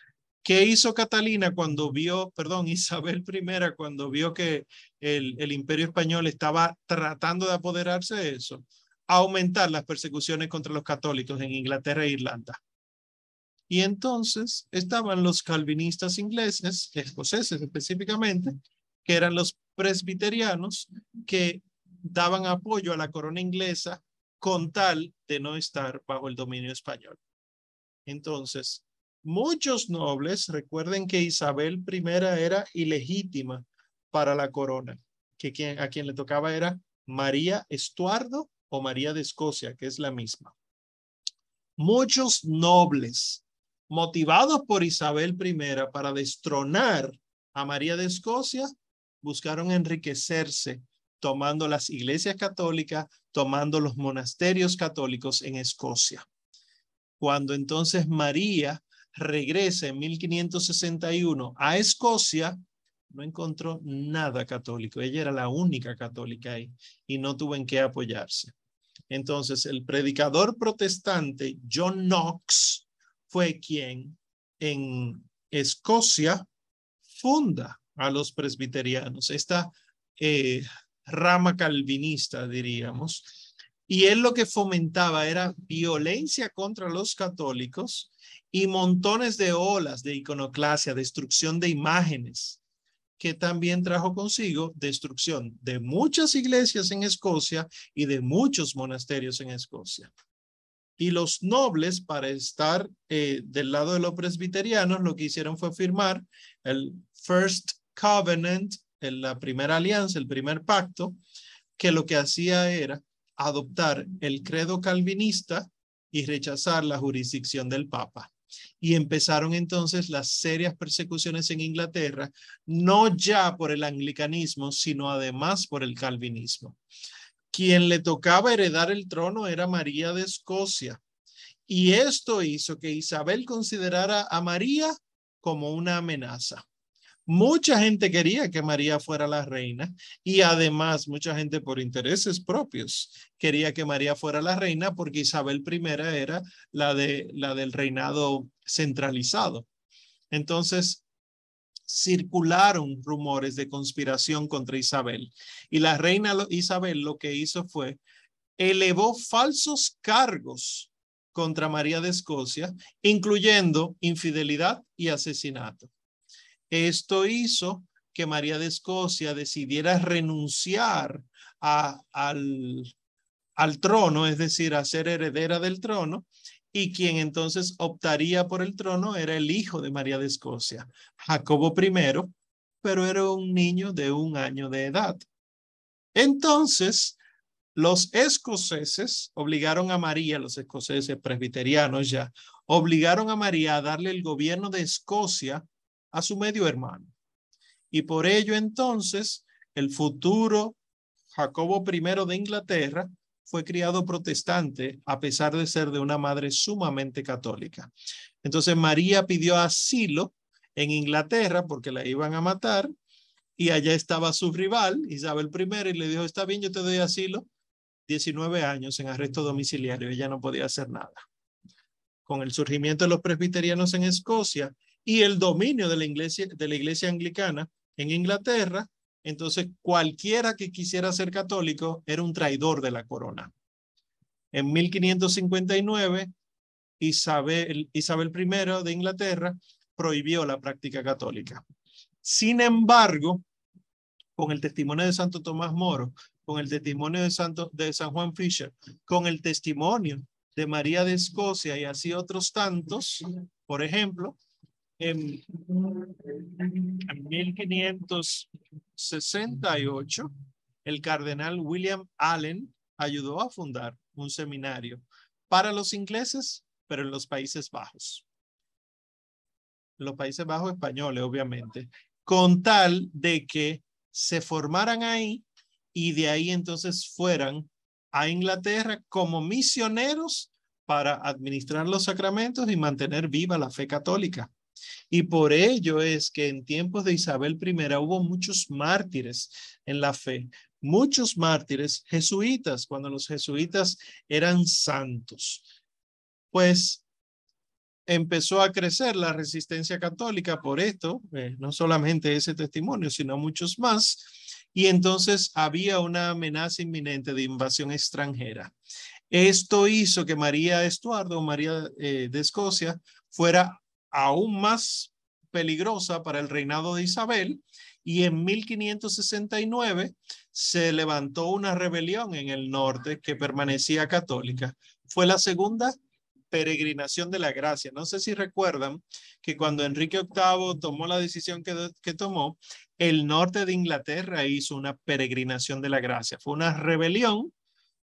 ¿Qué hizo Catalina cuando vio, perdón, Isabel I, cuando vio que el, el imperio español estaba tratando de apoderarse de eso? Aumentar las persecuciones contra los católicos en Inglaterra e Irlanda. Y entonces estaban los calvinistas ingleses, escoceses específicamente, que eran los presbiterianos, que daban apoyo a la corona inglesa con tal de no estar bajo el dominio español. Entonces, Muchos nobles recuerden que Isabel I era ilegítima para la corona, que quien, a quien le tocaba era María Estuardo o María de Escocia, que es la misma. Muchos nobles, motivados por Isabel I para destronar a María de Escocia, buscaron enriquecerse tomando las iglesias católicas, tomando los monasterios católicos en Escocia. Cuando entonces María regresa en 1561 a Escocia, no encontró nada católico. Ella era la única católica ahí y no tuvo en qué apoyarse. Entonces, el predicador protestante John Knox fue quien en Escocia funda a los presbiterianos, esta eh, rama calvinista, diríamos. Y él lo que fomentaba era violencia contra los católicos y montones de olas de iconoclasia, destrucción de imágenes, que también trajo consigo destrucción de muchas iglesias en Escocia y de muchos monasterios en Escocia. Y los nobles, para estar eh, del lado de los presbiterianos, lo que hicieron fue firmar el First Covenant, la primera alianza, el primer pacto, que lo que hacía era adoptar el credo calvinista y rechazar la jurisdicción del Papa. Y empezaron entonces las serias persecuciones en Inglaterra, no ya por el anglicanismo, sino además por el calvinismo. Quien le tocaba heredar el trono era María de Escocia. Y esto hizo que Isabel considerara a María como una amenaza. Mucha gente quería que María fuera la reina y además mucha gente por intereses propios quería que María fuera la reina porque Isabel I era la, de, la del reinado centralizado. Entonces, circularon rumores de conspiración contra Isabel y la reina Isabel lo que hizo fue elevó falsos cargos contra María de Escocia, incluyendo infidelidad y asesinato. Esto hizo que María de Escocia decidiera renunciar al, al trono, es decir, a ser heredera del trono, y quien entonces optaría por el trono era el hijo de María de Escocia, Jacobo I, pero era un niño de un año de edad. Entonces, los escoceses obligaron a María, los escoceses presbiterianos ya, obligaron a María a darle el gobierno de Escocia a su medio hermano. Y por ello entonces el futuro Jacobo I de Inglaterra fue criado protestante a pesar de ser de una madre sumamente católica. Entonces María pidió asilo en Inglaterra porque la iban a matar y allá estaba su rival Isabel I y le dijo, está bien, yo te doy asilo, 19 años en arresto domiciliario, ella no podía hacer nada. Con el surgimiento de los presbiterianos en Escocia, y el dominio de la iglesia, de la iglesia anglicana en Inglaterra, entonces cualquiera que quisiera ser católico era un traidor de la corona. En 1559, Isabel, Isabel I de Inglaterra prohibió la práctica católica. Sin embargo, con el testimonio de Santo Tomás Moro, con el testimonio de, Santo, de San Juan Fisher, con el testimonio de María de Escocia y así otros tantos, por ejemplo, en, 1568, el cardenal William Allen ayudó a fundar un seminario para los ingleses, pero en los Países Bajos. Los Países Bajos españoles, obviamente, con tal de que se formaran ahí y de ahí entonces fueran a Inglaterra como misioneros para administrar los sacramentos y mantener viva la fe católica. Y por ello es que en tiempos de Isabel I hubo muchos mártires en la fe, muchos mártires jesuitas, cuando los jesuitas eran santos. Pues empezó a crecer la resistencia católica por esto, eh, no solamente ese testimonio, sino muchos más. Y entonces había una amenaza inminente de invasión extranjera. Esto hizo que María Estuardo, María eh, de Escocia, fuera aún más peligrosa para el reinado de Isabel y en 1569 se levantó una rebelión en el norte que permanecía católica. Fue la segunda peregrinación de la gracia. No sé si recuerdan que cuando Enrique VIII tomó la decisión que, que tomó, el norte de Inglaterra hizo una peregrinación de la gracia. Fue una rebelión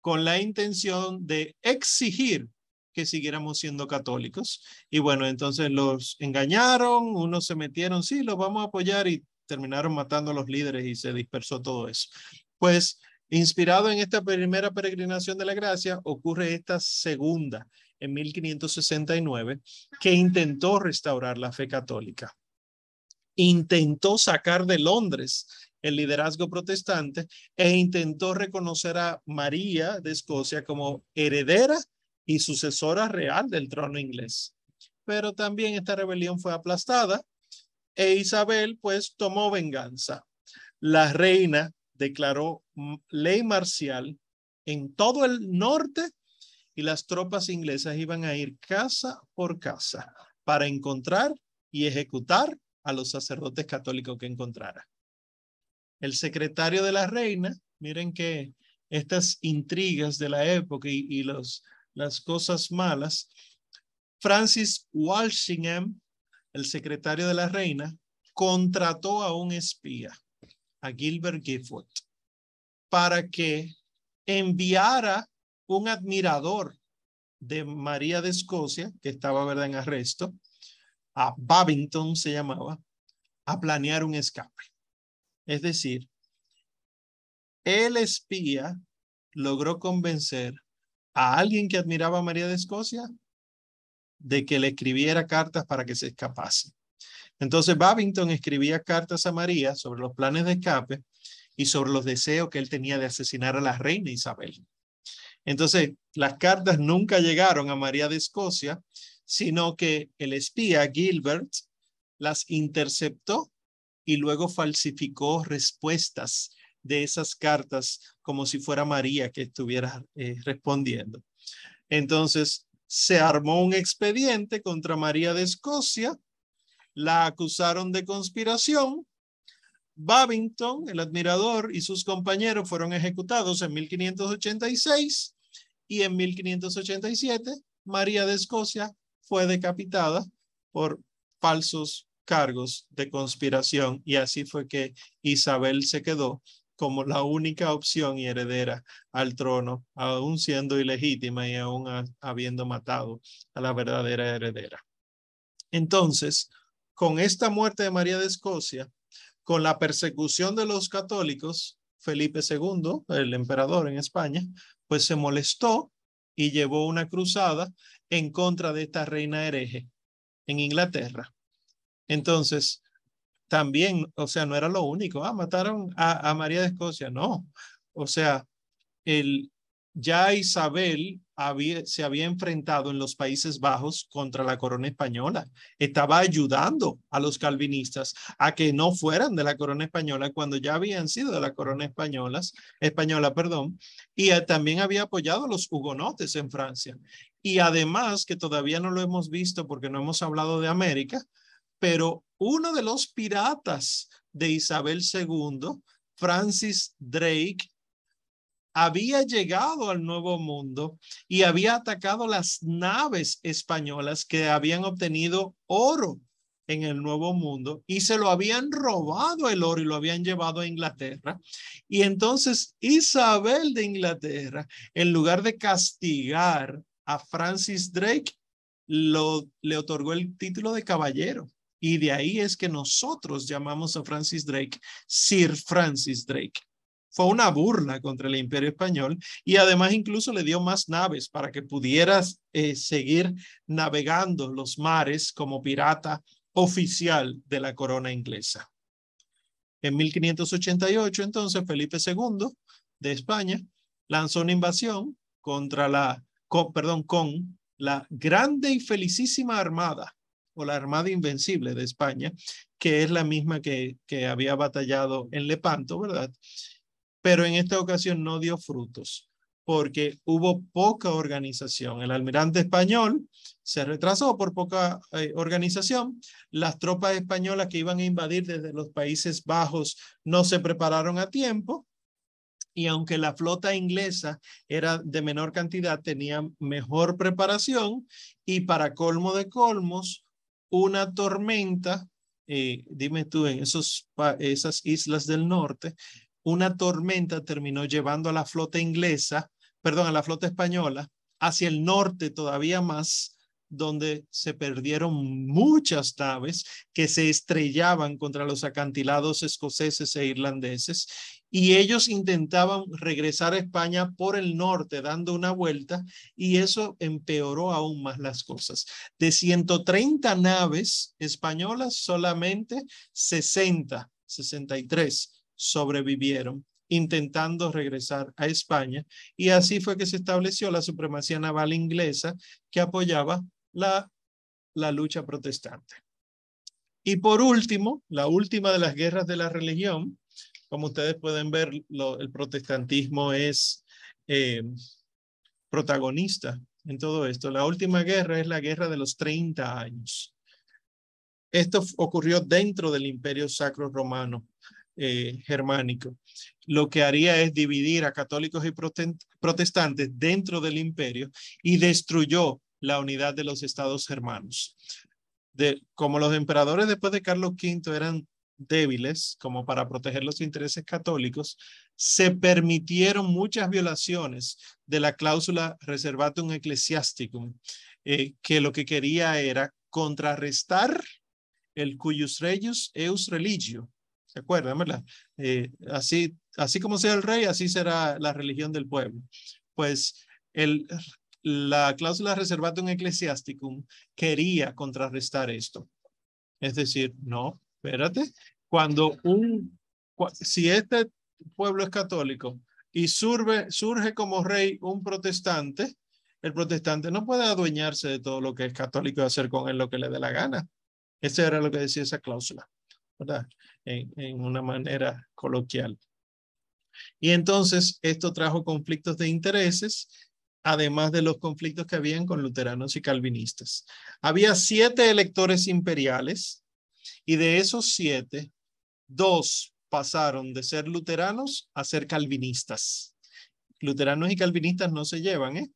con la intención de exigir que siguiéramos siendo católicos. Y bueno, entonces los engañaron, unos se metieron, sí, los vamos a apoyar y terminaron matando a los líderes y se dispersó todo eso. Pues inspirado en esta primera peregrinación de la gracia, ocurre esta segunda en 1569 que intentó restaurar la fe católica. Intentó sacar de Londres el liderazgo protestante e intentó reconocer a María de Escocia como heredera y sucesora real del trono inglés. Pero también esta rebelión fue aplastada e Isabel pues tomó venganza. La reina declaró ley marcial en todo el norte y las tropas inglesas iban a ir casa por casa para encontrar y ejecutar a los sacerdotes católicos que encontrara. El secretario de la reina, miren que estas intrigas de la época y, y los las cosas malas, Francis Walsingham, el secretario de la reina, contrató a un espía, a Gilbert Gifford, para que enviara un admirador de María de Escocia, que estaba ¿verdad? en arresto, a Babington se llamaba, a planear un escape. Es decir, el espía logró convencer a alguien que admiraba a María de Escocia de que le escribiera cartas para que se escapase. Entonces Babington escribía cartas a María sobre los planes de escape y sobre los deseos que él tenía de asesinar a la reina Isabel. Entonces, las cartas nunca llegaron a María de Escocia, sino que el espía Gilbert las interceptó y luego falsificó respuestas de esas cartas como si fuera María que estuviera eh, respondiendo. Entonces, se armó un expediente contra María de Escocia, la acusaron de conspiración. Babington, el admirador, y sus compañeros fueron ejecutados en 1586 y en 1587 María de Escocia fue decapitada por falsos cargos de conspiración y así fue que Isabel se quedó como la única opción y heredera al trono, aún siendo ilegítima y aún habiendo matado a la verdadera heredera. Entonces, con esta muerte de María de Escocia, con la persecución de los católicos, Felipe II, el emperador en España, pues se molestó y llevó una cruzada en contra de esta reina hereje en Inglaterra. Entonces, también, o sea, no era lo único, ah, mataron a, María de Escocia, no. O sea, el, ya Isabel había, se había enfrentado en los Países Bajos contra la corona española. Estaba ayudando a los calvinistas a que no fueran de la corona española cuando ya habían sido de la corona española, española, perdón, y también había apoyado a los hugonotes en Francia. Y además, que todavía no lo hemos visto porque no hemos hablado de América, pero uno de los piratas de Isabel II, Francis Drake, había llegado al Nuevo Mundo y había atacado las naves españolas que habían obtenido oro en el Nuevo Mundo y se lo habían robado el oro y lo habían llevado a Inglaterra. Y entonces Isabel de Inglaterra, en lugar de castigar a Francis Drake, le otorgó el título de caballero. Y de ahí es que nosotros llamamos a Francis Drake Sir Francis Drake. Fue una burla contra el imperio español y además incluso le dio más naves para que pudieras eh, seguir navegando los mares como pirata oficial de la corona inglesa. En 1588, entonces, Felipe II de España lanzó una invasión contra la, perdón, con la grande y felicísima armada o la Armada Invencible de España, que es la misma que, que había batallado en Lepanto, ¿verdad? Pero en esta ocasión no dio frutos porque hubo poca organización. El almirante español se retrasó por poca eh, organización. Las tropas españolas que iban a invadir desde los Países Bajos no se prepararon a tiempo. Y aunque la flota inglesa era de menor cantidad, tenía mejor preparación y para colmo de colmos, una tormenta, eh, dime tú, en esos, esas islas del norte, una tormenta terminó llevando a la flota inglesa, perdón, a la flota española, hacia el norte todavía más, donde se perdieron muchas naves que se estrellaban contra los acantilados escoceses e irlandeses y ellos intentaban regresar a España por el norte dando una vuelta y eso empeoró aún más las cosas. De 130 naves españolas, solamente 60, 63 sobrevivieron intentando regresar a España y así fue que se estableció la supremacía naval inglesa que apoyaba la, la lucha protestante. Y por último, la última de las guerras de la religión, como ustedes pueden ver, el protestantismo es eh, protagonista en todo esto. La última guerra es la guerra de los 30 años. Esto ocurrió dentro del Imperio Sacro Romano. eh, germánico. Lo que haría es dividir a católicos y protestantes dentro del imperio y destruyó la unidad de los estados germanos. Como los emperadores después de Carlos V eran débiles como para proteger los intereses católicos, se permitieron muchas violaciones de la cláusula reservatum ecclesiasticum, eh, que lo que quería era contrarrestar el cuyus reius eus religio. ¿Se acuerdan, verdad? Eh, así, así como sea el rey, así será la religión del pueblo. Pues el, la cláusula reservatum ecclesiasticum quería contrarrestar esto. Es decir, no, espérate, cuando un, si este pueblo es católico y surge, surge como rey un protestante, el protestante no puede adueñarse de todo lo que es católico y hacer con él lo que le dé la gana. Eso era lo que decía esa cláusula, ¿verdad? En, en una manera coloquial. Y entonces esto trajo conflictos de intereses, además de los conflictos que habían con luteranos y calvinistas. Había siete electores imperiales y de esos siete, dos pasaron de ser luteranos a ser calvinistas. Luteranos y calvinistas no se llevan, ¿eh?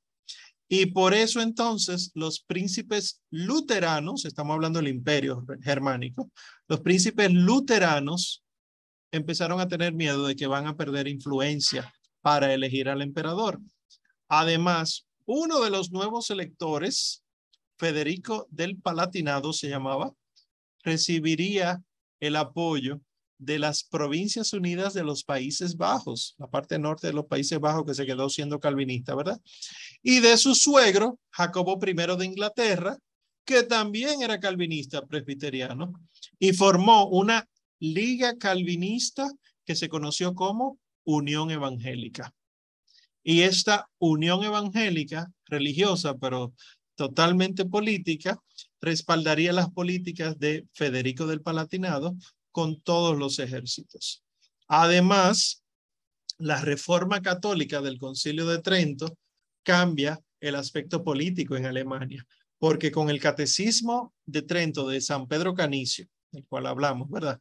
Y por eso entonces los príncipes luteranos, estamos hablando del imperio germánico, los príncipes luteranos empezaron a tener miedo de que van a perder influencia para elegir al emperador. Además, uno de los nuevos electores, Federico del Palatinado se llamaba, recibiría el apoyo de las Provincias Unidas de los Países Bajos, la parte norte de los Países Bajos que se quedó siendo calvinista, ¿verdad? Y de su suegro, Jacobo I de Inglaterra, que también era calvinista presbiteriano, y formó una liga calvinista que se conoció como Unión Evangélica. Y esta unión evangélica, religiosa, pero totalmente política, respaldaría las políticas de Federico del Palatinado con todos los ejércitos. Además, la reforma católica del Concilio de Trento cambia el aspecto político en Alemania, porque con el catecismo de Trento de San Pedro Canicio, del cual hablamos, ¿verdad?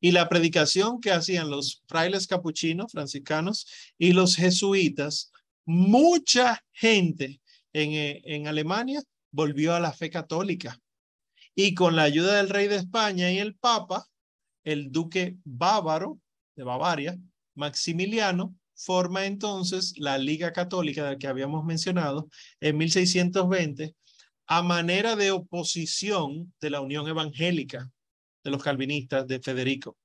Y la predicación que hacían los frailes capuchinos, franciscanos y los jesuitas, mucha gente en, eh, en Alemania volvió a la fe católica. Y con la ayuda del rey de España y el papa, el duque bávaro de Bavaria, Maximiliano, forma entonces la Liga Católica de que habíamos mencionado en 1620 a manera de oposición de la Unión Evangélica de los calvinistas de Federico.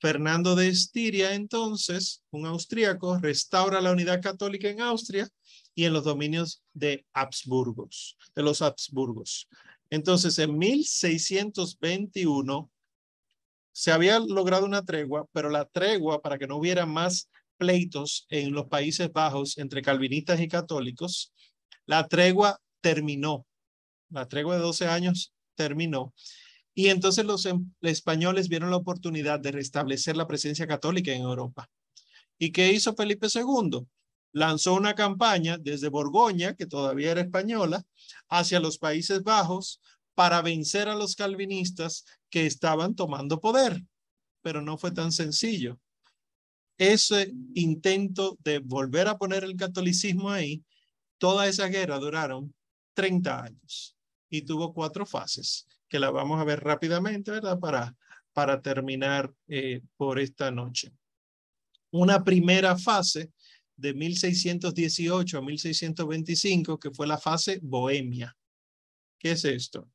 Fernando de Estiria, entonces, un austríaco, restaura la unidad católica en Austria y en los dominios de Habsburgos, de los Habsburgos. Entonces, en 1621 se había logrado una tregua, pero la tregua para que no hubiera más pleitos en los Países Bajos entre calvinistas y católicos, la tregua terminó. La tregua de 12 años terminó y entonces los em, españoles vieron la oportunidad de restablecer la presencia católica en Europa. ¿Y qué hizo Felipe II? Lanzó una campaña desde Borgoña, que todavía era española, hacia los Países Bajos para vencer a los calvinistas que estaban tomando poder. Pero no fue tan sencillo. Ese intento de volver a poner el catolicismo ahí, toda esa guerra duraron 30 años y tuvo cuatro fases que la vamos a ver rápidamente, ¿verdad? Para, para terminar eh, por esta noche. Una primera fase de 1618 a 1625, que fue la fase bohemia. ¿Qué es esto?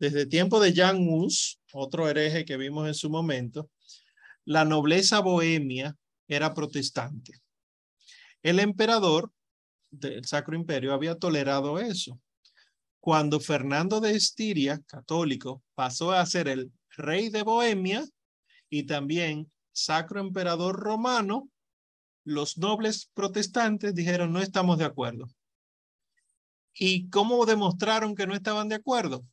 Desde tiempo de Jan Hus, otro hereje que vimos en su momento, la nobleza bohemia era protestante. El emperador del Sacro Imperio había tolerado eso cuando Fernando de Estiria, católico, pasó a ser el rey de Bohemia y también sacro emperador romano, los nobles protestantes dijeron no estamos de acuerdo. ¿Y cómo demostraron que no estaban de acuerdo?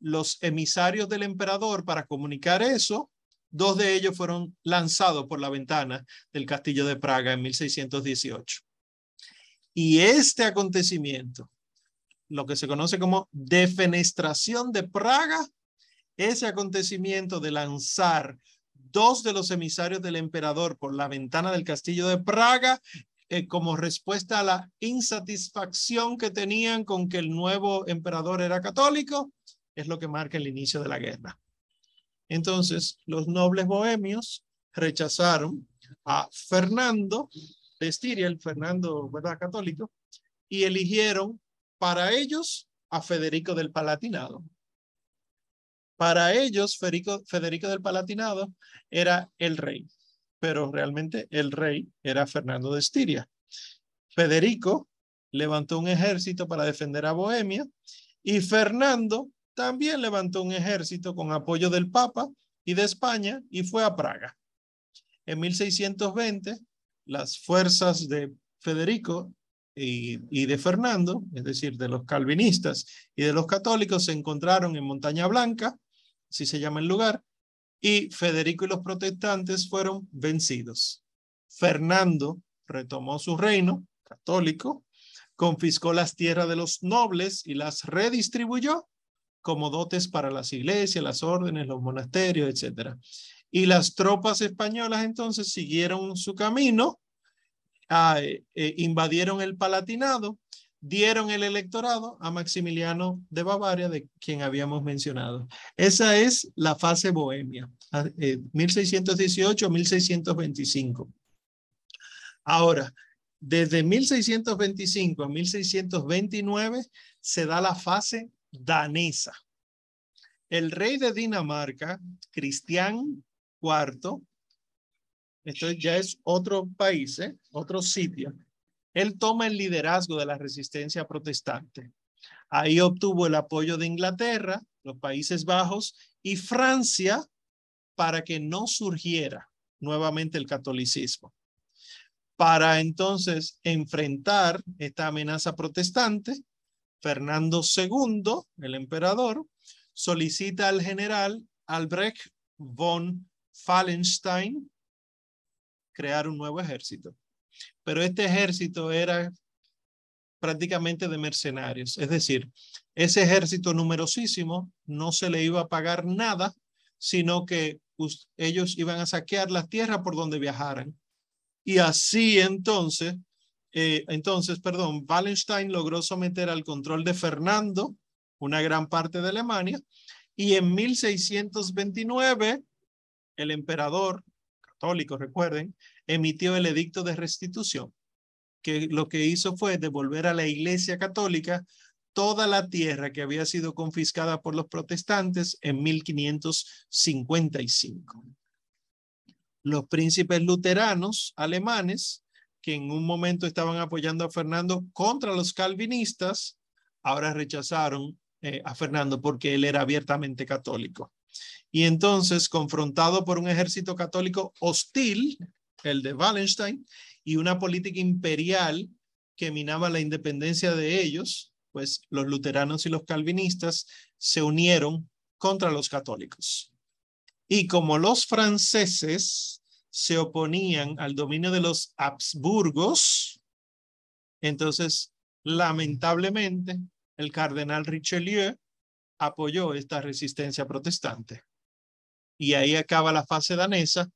Los emisarios del emperador para comunicar eso, dos de ellos fueron lanzados por la ventana del castillo de Praga en 1618. Y este acontecimiento lo que se conoce como defenestración de Praga, ese acontecimiento de lanzar dos de los emisarios del emperador por la ventana del castillo de Praga eh, como respuesta a la insatisfacción que tenían con que el nuevo emperador era católico, es lo que marca el inicio de la guerra. Entonces, los nobles bohemios rechazaron a Fernando de Estiria, el Fernando, ¿verdad? Católico, y eligieron para ellos a Federico del Palatinado. Para ellos, Federico, del Palatinado era el rey, pero realmente el rey era Fernando de Estiria. Federico levantó un ejército para defender a Bohemia y Fernando también levantó un ejército con apoyo del Papa y de España y fue a Praga. En 1620, las fuerzas de Federico y, de Fernando, es decir, de los calvinistas y de los católicos, se encontraron en Montaña Blanca, así se llama el lugar, y Federico y los protestantes fueron vencidos. Fernando retomó su reino católico, confiscó las tierras de los nobles y las redistribuyó como dotes para las iglesias, las órdenes, los monasterios, etc. Y las tropas españolas entonces siguieron su camino, ah, eh, eh, invadieron el Palatinado, dieron el electorado a Maximiliano de Bavaria, de quien habíamos mencionado. Esa es la fase bohemia, 1618-1625. Ah, eh, Ahora, desde 1625 a 1629 se da la fase danesa. El rey de Dinamarca, Cristian IV, esto ya es otro país, ¿eh? otro sitio, él toma el liderazgo de la resistencia protestante. Ahí obtuvo el apoyo de Inglaterra, los Países Bajos y Francia para que no surgiera nuevamente el catolicismo. Para entonces enfrentar esta amenaza protestante, Fernando II, el emperador, solicita al general Albrecht von Fallenstein crear un nuevo ejército. Pero este ejército era prácticamente de mercenarios, es decir, ese ejército numerosísimo no se le iba a pagar nada, sino que ellos iban a saquear la tierra por donde viajaran. Y así entonces eh, entonces, perdón, Wallenstein logró someter al control de Fernando una gran parte de Alemania y en 1629 el emperador católico, recuerden, emitió el edicto de restitución, que lo que hizo fue devolver a la Iglesia Católica toda la tierra que había sido confiscada por los protestantes en 1555. Los príncipes luteranos alemanes que en un momento estaban apoyando a Fernando contra los calvinistas, ahora rechazaron eh, a Fernando porque él era abiertamente católico. Y entonces, confrontado por un ejército católico hostil, el de Wallenstein, y una política imperial que minaba la independencia de ellos, pues los luteranos y los calvinistas se unieron contra los católicos. Y como los franceses se oponían al dominio de los Habsburgos, entonces, lamentablemente, el cardenal Richelieu apoyó esta resistencia protestante. Y ahí acaba la fase danesa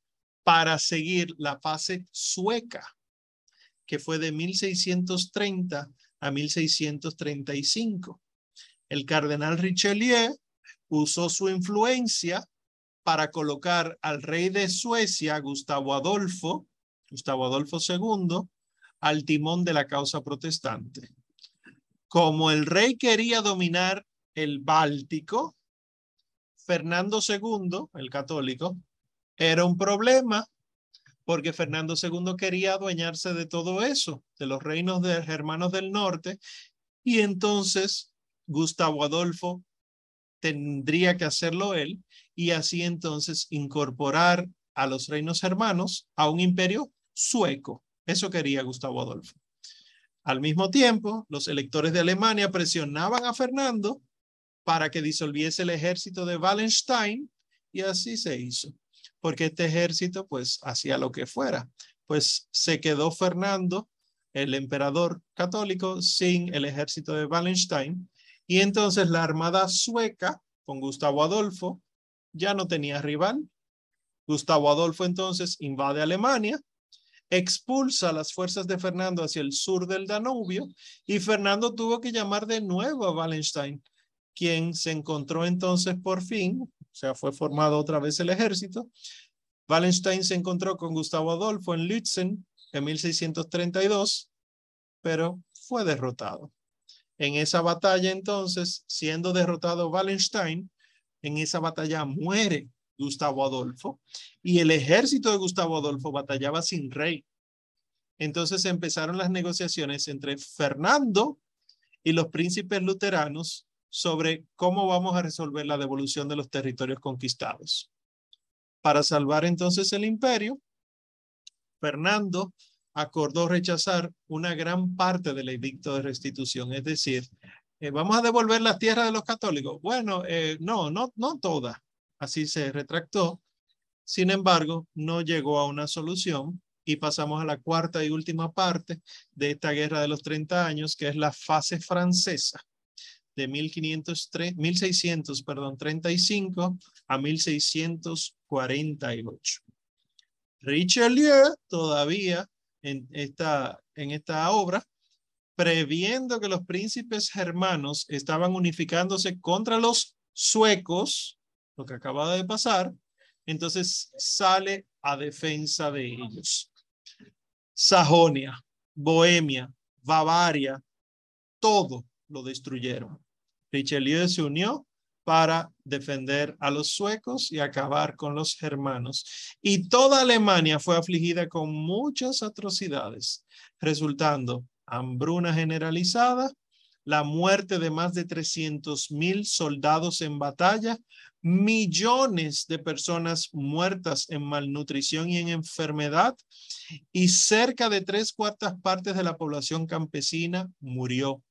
para seguir la fase sueca, que fue de 1630 a 1635. El cardenal Richelieu usó su influencia para colocar al rey de Suecia, Gustavo Adolfo, Gustavo Adolfo II, al timón de la causa protestante. Como el rey quería dominar el Báltico, Fernando II, el católico, era un problema porque Fernando II quería adueñarse de todo eso, de los reinos de germanos del norte, y entonces Gustavo Adolfo tendría que hacerlo él y así entonces incorporar a los reinos hermanos a un imperio sueco. Eso quería Gustavo Adolfo. Al mismo tiempo, los electores de Alemania presionaban a Fernando para que disolviese el ejército de Wallenstein y así se hizo, porque este ejército pues hacía lo que fuera. Pues se quedó Fernando, el emperador católico, sin el ejército de Wallenstein y entonces la armada sueca con Gustavo Adolfo ya no tenía rival Gustavo Adolfo entonces invade Alemania, expulsa las fuerzas de Fernando hacia el sur del Danubio y Fernando tuvo que llamar de nuevo a Wallenstein, quien se encontró entonces por fin, o sea, fue formado otra vez el ejército. Wallenstein se encontró con Gustavo Adolfo en Lützen en 1632, pero fue derrotado. En esa batalla entonces, siendo derrotado Wallenstein, en esa batalla muere Gustavo Adolfo y el ejército de Gustavo Adolfo batallaba sin rey. Entonces empezaron las negociaciones entre Fernando y los príncipes luteranos sobre cómo vamos a resolver la devolución de los territorios conquistados. Para salvar entonces el imperio, Fernando acordó rechazar una gran parte del edicto de restitución, es decir, eh, vamos a devolver las tierras de los católicos. Bueno, eh, no, no, no todas. Así se retractó. Sin embargo, no llegó a una solución y pasamos a la cuarta y última parte de esta guerra de los 30 años, que es la fase francesa de 1503, 1600, perdón, 35 a 1648. Richelieu todavía en esta, en esta obra, previendo que los príncipes germanos estaban unificándose contra los suecos, lo que acaba de pasar, entonces sale a defensa de ellos. Sajonia, Bohemia, Bavaria, todo lo destruyeron. Richelieu se unió para defender a los suecos y acabar con los germanos. Y toda Alemania fue afligida con muchas atrocidades, resultando hambruna generalizada, la muerte de más de 300 mil soldados en batalla, millones de personas muertas en malnutrición y en enfermedad, y cerca de tres cuartas partes de la población campesina murió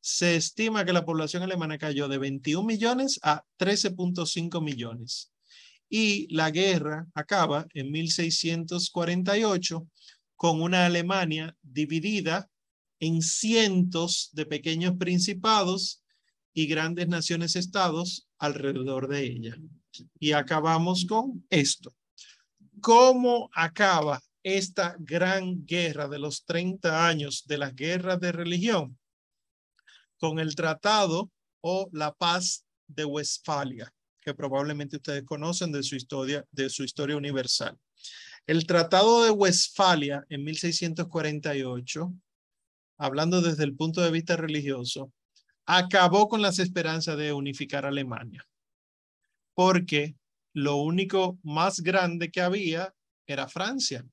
se estima que la población alemana cayó de 21 millones a 13.5 millones. Y la guerra acaba en 1648 con una Alemania dividida en cientos de pequeños principados y grandes naciones-estados alrededor de ella. Y acabamos con esto. ¿Cómo acaba esta gran guerra de los 30 años de las guerras de religión? Con el tratado o la paz de Westfalia, que probablemente ustedes conocen de su historia, de su historia universal. El tratado de Westfalia en 1648, hablando desde el punto de vista religioso, acabó con las esperanzas de unificar Alemania, porque lo único más grande que había era Francia,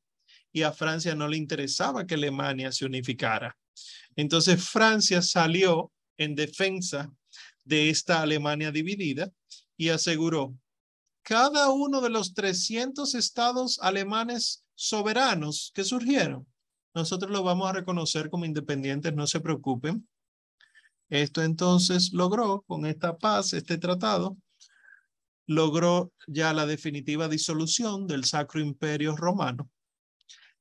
y a Francia no le interesaba que Alemania se unificara. Entonces Francia salió en defensa de esta Alemania dividida y aseguró, cada uno de los 300 estados alemanes soberanos que surgieron, nosotros lo vamos a reconocer como independientes, no se preocupen. Esto entonces logró con esta paz, este tratado, logró ya la definitiva disolución del Sacro Imperio Romano.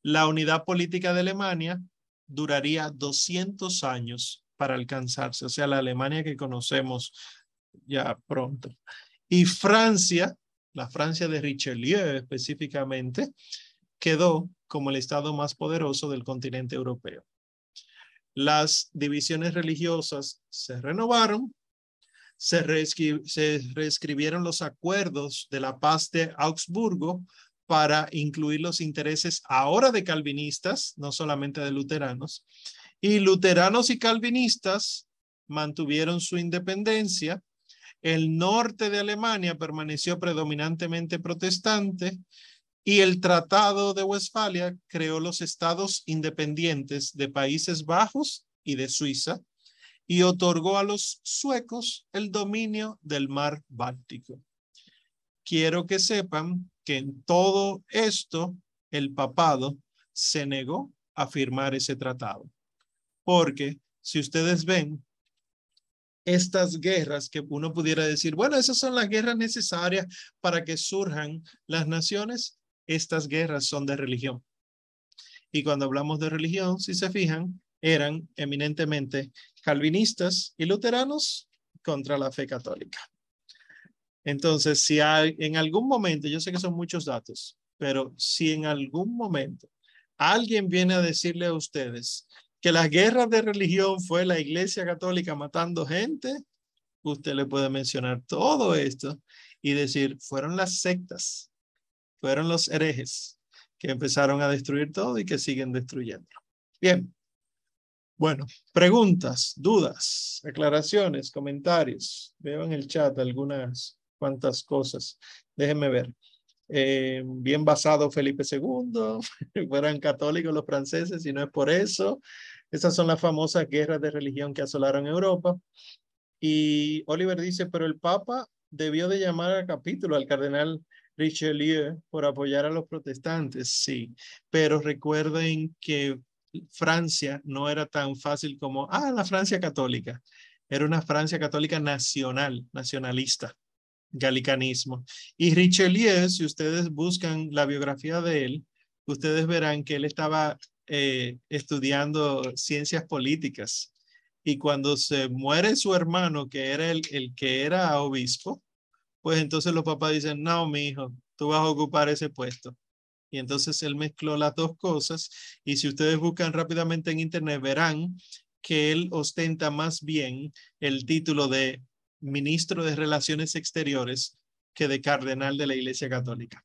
La unidad política de Alemania duraría 200 años para alcanzarse, o sea, la Alemania que conocemos ya pronto. Y Francia, la Francia de Richelieu específicamente, quedó como el estado más poderoso del continente europeo. Las divisiones religiosas se renovaron, se, se reescribieron los acuerdos de la paz de Augsburgo para incluir los intereses ahora de calvinistas, no solamente de luteranos, y luteranos y calvinistas mantuvieron su independencia. El norte de Alemania permaneció predominantemente protestante y el Tratado de Westfalia creó los estados independientes de Países Bajos y de Suiza y otorgó a los suecos el dominio del mar Báltico. Quiero que sepan que en todo esto el papado se negó a firmar ese tratado. Porque si ustedes ven estas guerras que uno pudiera decir, bueno, esas son las guerras necesarias para que surjan las naciones, estas guerras son de religión. Y cuando hablamos de religión, si se fijan, eran eminentemente calvinistas y luteranos contra la fe católica. Entonces, si hay, en algún momento, yo sé que son muchos datos, pero si en algún momento alguien viene a decirle a ustedes que las guerras de religión fue la Iglesia Católica matando gente, usted le puede mencionar todo esto y decir, fueron las sectas, fueron los herejes que empezaron a destruir todo y que siguen destruyendo. Bien. Bueno, preguntas, dudas, aclaraciones, comentarios. Veo en el chat algunas cuantas cosas. Déjenme ver. Eh, bien basado Felipe II, fueran católicos los franceses y no es por eso. Esas son las famosas guerras de religión que asolaron Europa. Y Oliver dice, pero el Papa debió de llamar al capítulo al cardenal Richelieu por apoyar a los protestantes, sí, pero recuerden que Francia no era tan fácil como, ah, la Francia católica, era una Francia católica nacional, nacionalista galicanismo. Y Richelieu, si ustedes buscan la biografía de él, ustedes verán que él estaba eh, estudiando ciencias políticas. Y cuando se muere su hermano, que era el, el que era obispo, pues entonces los papás dicen, no, mi hijo, tú vas a ocupar ese puesto. Y entonces él mezcló las dos cosas. Y si ustedes buscan rápidamente en internet, verán que él ostenta más bien el título de ministro de Relaciones Exteriores que de cardenal de la Iglesia Católica.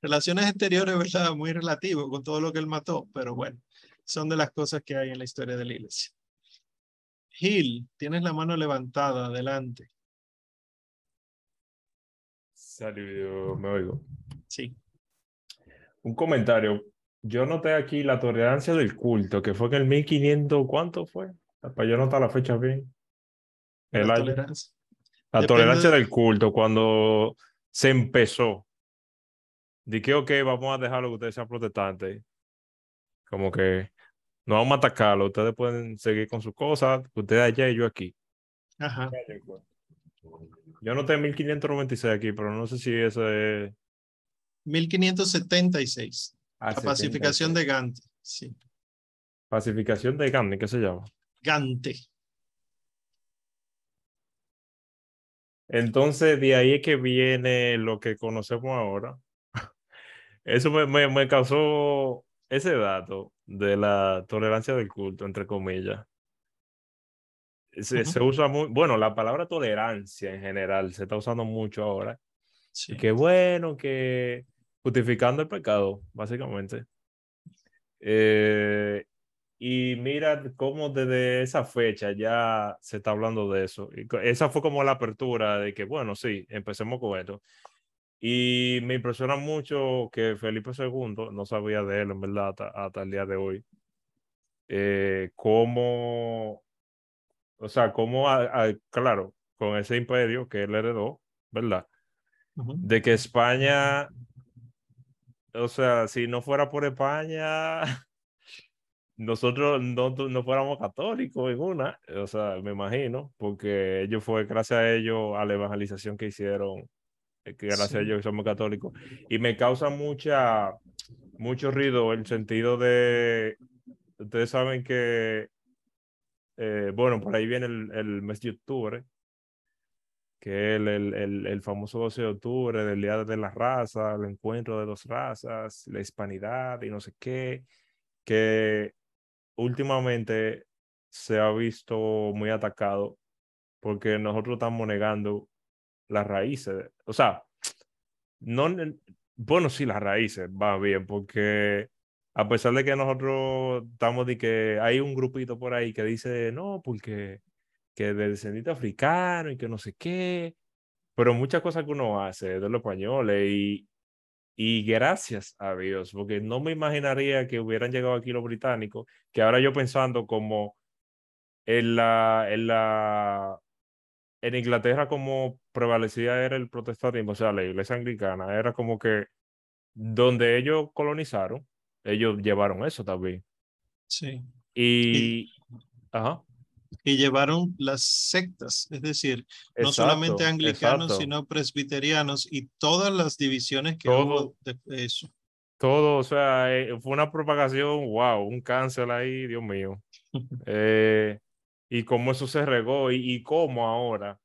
Relaciones exteriores, ¿verdad? Muy relativo con todo lo que él mató, pero bueno, son de las cosas que hay en la historia de la Iglesia. Gil, tienes la mano levantada, adelante. Salió, me oigo. Sí. Un comentario. Yo noté aquí la tolerancia del culto, que fue que en el 1500, ¿cuánto fue? Para yo notar la fecha bien. El la tolerancia. La tolerancia del culto, cuando se empezó. Dije, ok, vamos a dejarlo que ustedes sean protestantes. Como que no vamos a atacarlo, ustedes pueden seguir con sus cosas, ustedes allá y yo aquí. Ajá. Yo noté 1596 aquí, pero no sé si eso es. 1576. Ah, la pacificación de Gante, sí. Pacificación de Gante, ¿qué se llama? Gante. Entonces, de ahí es que viene lo que conocemos ahora. Eso me, me, causó ese dato de la tolerancia del culto, entre comillas. Se, se, usa muy, bueno, la palabra tolerancia en general se está usando mucho ahora. Sí. Que bueno, que justificando el pecado, básicamente. Eh, y mira cómo desde esa fecha ya se está hablando de eso. Y esa fue como la apertura de que, bueno, sí, empecemos con esto. Y me impresiona mucho que Felipe II, no sabía de él en verdad hasta, el día de hoy, eh, cómo, o sea, cómo, claro, con ese imperio que él heredó, ¿verdad? De que España, o sea, si no fuera por España, nosotros no, no fuéramos católicos en una, o sea, me imagino, porque ellos fue gracias a ellos, a la evangelización que hicieron, que gracias a ellos somos católicos. Y me causa mucha, mucho ruido el sentido de, ustedes saben que, eh, bueno, por ahí viene el, el, mes de octubre, que el, el, el, famoso 12 de octubre, del Día de las Razas, el encuentro de dos razas, la hispanidad y no sé qué, que últimamente se ha visto muy atacado porque nosotros estamos negando las raíces. O sea, no, bueno, sí, las raíces va bien, porque a pesar de que nosotros estamos de que hay un grupito por ahí que dice, no, porque que de descendiente africano y que no sé qué, pero muchas cosas que uno hace de los españoles y, y gracias a Dios, porque no me imaginaría que hubieran llegado aquí los británicos, que ahora yo pensando como en la, en la, en Inglaterra como prevalecía era el protestantismo, o sea, la iglesia anglicana, era como que donde ellos colonizaron, ellos llevaron eso también. Sí. Y, ajá y llevaron las sectas, es decir, no solamente anglicanos, sino presbiterianos y todas las divisiones que hubo de eso. Todo, o sea, eh, fue una propagación, wow, un cáncer ahí, Dios mío. eh, y cómo eso se regó y, y cómo ahora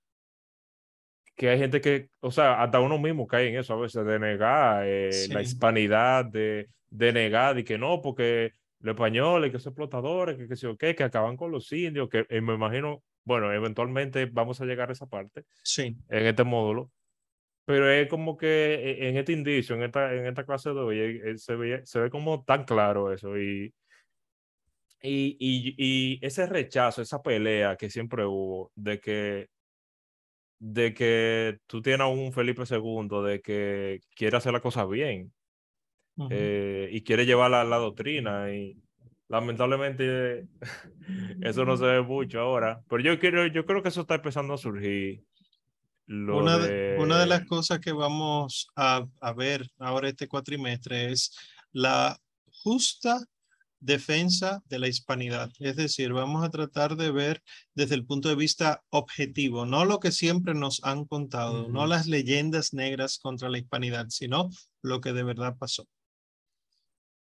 que hay gente que, o sea, hasta uno mismo cae en eso a veces, de negar eh, la hispanidad, de, de negar y que no, porque los españoles, que son explotadores, que, que sé qué, que acaban con los indios, que me imagino, bueno, eventualmente vamos a llegar a esa parte sí. en este módulo, pero es como que e, en este indicio, en esta, en esta clase de hoy, eh, eh, se ve, se ve como tan claro eso y, y, y, y ese rechazo, esa pelea que siempre hubo de que de que tú tienes un Felipe II de que quiere hacer la cosa bien eh, y quiere llevar la, la, doctrina y lamentablemente eso no se ve mucho ahora pero yo quiero yo creo que eso está empezando a surgir una, de... una de las cosas que vamos a, a ver ahora este cuatrimestre es la justa defensa de la hispanidad. Es decir, vamos a tratar de ver desde el punto de vista objetivo, no lo que siempre nos han contado, no las leyendas negras contra la hispanidad, sino lo que de verdad pasó.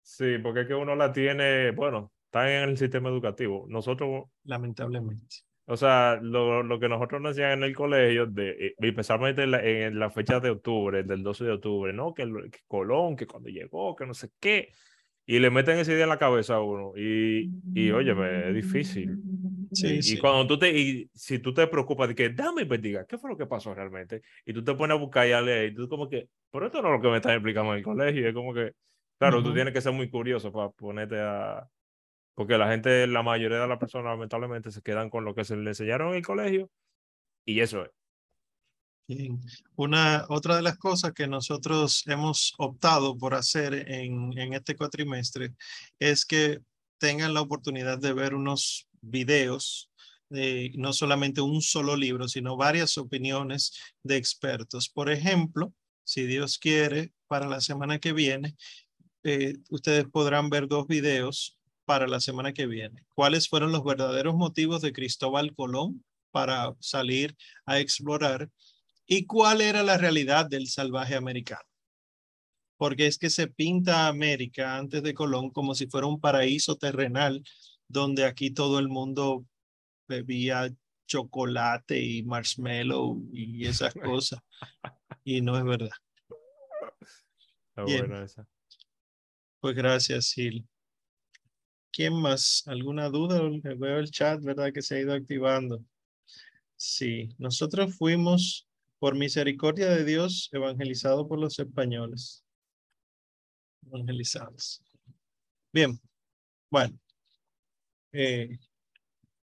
Sí, porque es que uno la tiene, bueno, está en el sistema educativo. Nosotros... Lamentablemente. O sea, lo, lo que nosotros nos decían en el colegio, de, eh, especialmente en la, en la, fecha de octubre, del 12 de octubre, ¿no? Que, que Colón, que cuando llegó, que no sé qué y le meten esa idea en la cabeza a uno. Y, y oye, es difícil. Sí, y, cuando tú te, y si tú te preocupas de que, dame investigar, ¿qué fue lo que pasó realmente? Y tú te pones a buscar y a leer, y tú como que, pero esto no es lo que me están explicando en el colegio. Es como que, claro, tú tienes que ser muy curioso para ponerte a... Porque la gente, la mayoría de las personas lamentablemente se quedan con lo que se le enseñaron en el colegio y eso es. Una, otra de las cosas que nosotros hemos optado por hacer en, en este cuatrimestre es que tengan la oportunidad de ver unos videos de no solamente un solo libro, sino varias opiniones de expertos. Por ejemplo, si Dios quiere, para la semana que viene, eh, ustedes podrán ver dos videos para la semana que viene. ¿Cuáles fueron los verdaderos motivos de Cristóbal Colón para salir a explorar? ¿Y cuál era la realidad del salvaje americano? Porque es que se pinta América antes de Colón como si fuera un paraíso terrenal donde aquí todo el mundo bebía chocolate y marshmallow y esas cosas. Y no es verdad. Pues gracias, Sil. ¿Quién más? ¿Alguna duda? Veo el chat, ¿verdad? Que se ha ido activando. Sí, nosotros fuimos por misericordia de Dios, evangelizado por los españoles. Evangelizados. Bien, bueno. Eh,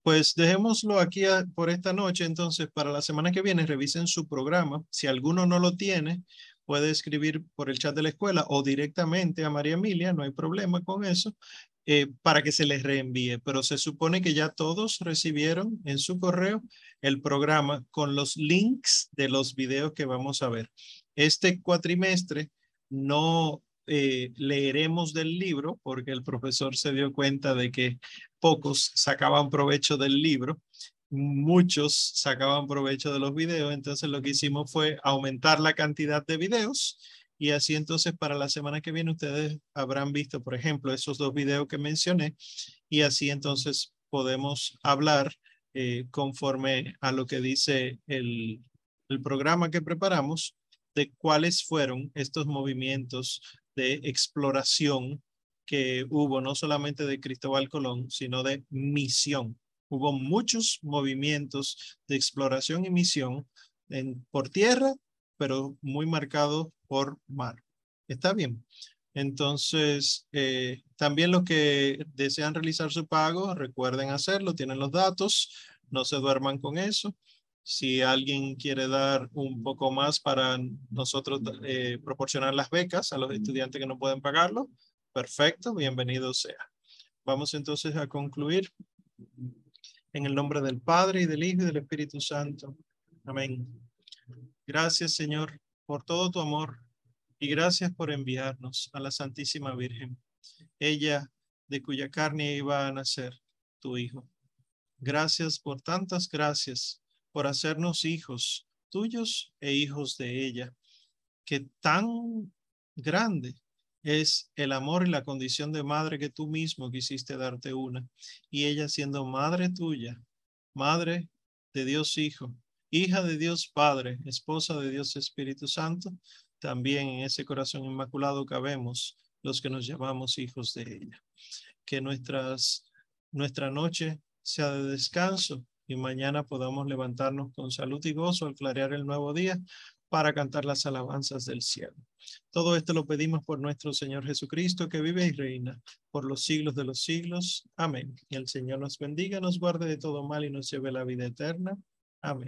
pues dejémoslo aquí por esta noche. Entonces, para la semana que viene, revisen su programa. Si alguno no lo tiene, puede escribir por el chat de la escuela o directamente a María Emilia, no hay problema con eso. Eh, para que se les reenvíe, pero se supone que ya todos recibieron en su correo el programa con los links de los videos que vamos a ver. Este cuatrimestre no eh, leeremos del libro porque el profesor se dio cuenta de que pocos sacaban provecho del libro, muchos sacaban provecho de los videos, entonces lo que hicimos fue aumentar la cantidad de videos y así entonces para la semana que viene ustedes habrán visto, por ejemplo, esos dos videos que mencioné y así entonces podemos hablar eh, conforme a lo que dice el, el programa que preparamos de cuáles fueron estos movimientos de exploración que hubo no solamente de Cristóbal Colón, sino de misión. Hubo muchos movimientos de exploración y misión en, por tierra, pero muy marcados por mar. Está bien. Entonces, eh, también los que desean realizar su pago, recuerden hacerlo, tienen los datos, no se duerman con eso. Si alguien quiere dar un poco más para nosotros eh, proporcionar las becas a los estudiantes que no pueden pagarlo, perfecto, bienvenido sea. Vamos entonces a concluir en el nombre del Padre y del Hijo y del Espíritu Santo. Amén. Gracias, Señor, por todo tu amor y gracias por enviarnos a la Santísima Virgen, ella de cuya carne iba a nacer tu Hijo. Gracias por tantas gracias, por hacernos hijos tuyos e hijos de ella, que tan grande es el amor y la condición de madre que tú mismo quisiste darte una, y ella siendo madre tuya, madre de Dios Hijo, hija de Dios Padre, esposa de Dios Espíritu Santo, también en ese corazón inmaculado cabemos los que nos llamamos hijos de ella. Que nuestras, nuestra noche sea de descanso y mañana podamos levantarnos con salud y gozo al clarear el nuevo día para cantar las alabanzas del cielo. Todo esto lo pedimos por nuestro Señor Jesucristo, que vive y reina por los siglos de los siglos. Amén. Y el Señor nos bendiga, nos guarde de todo mal y nos lleve a la vida eterna. Amén.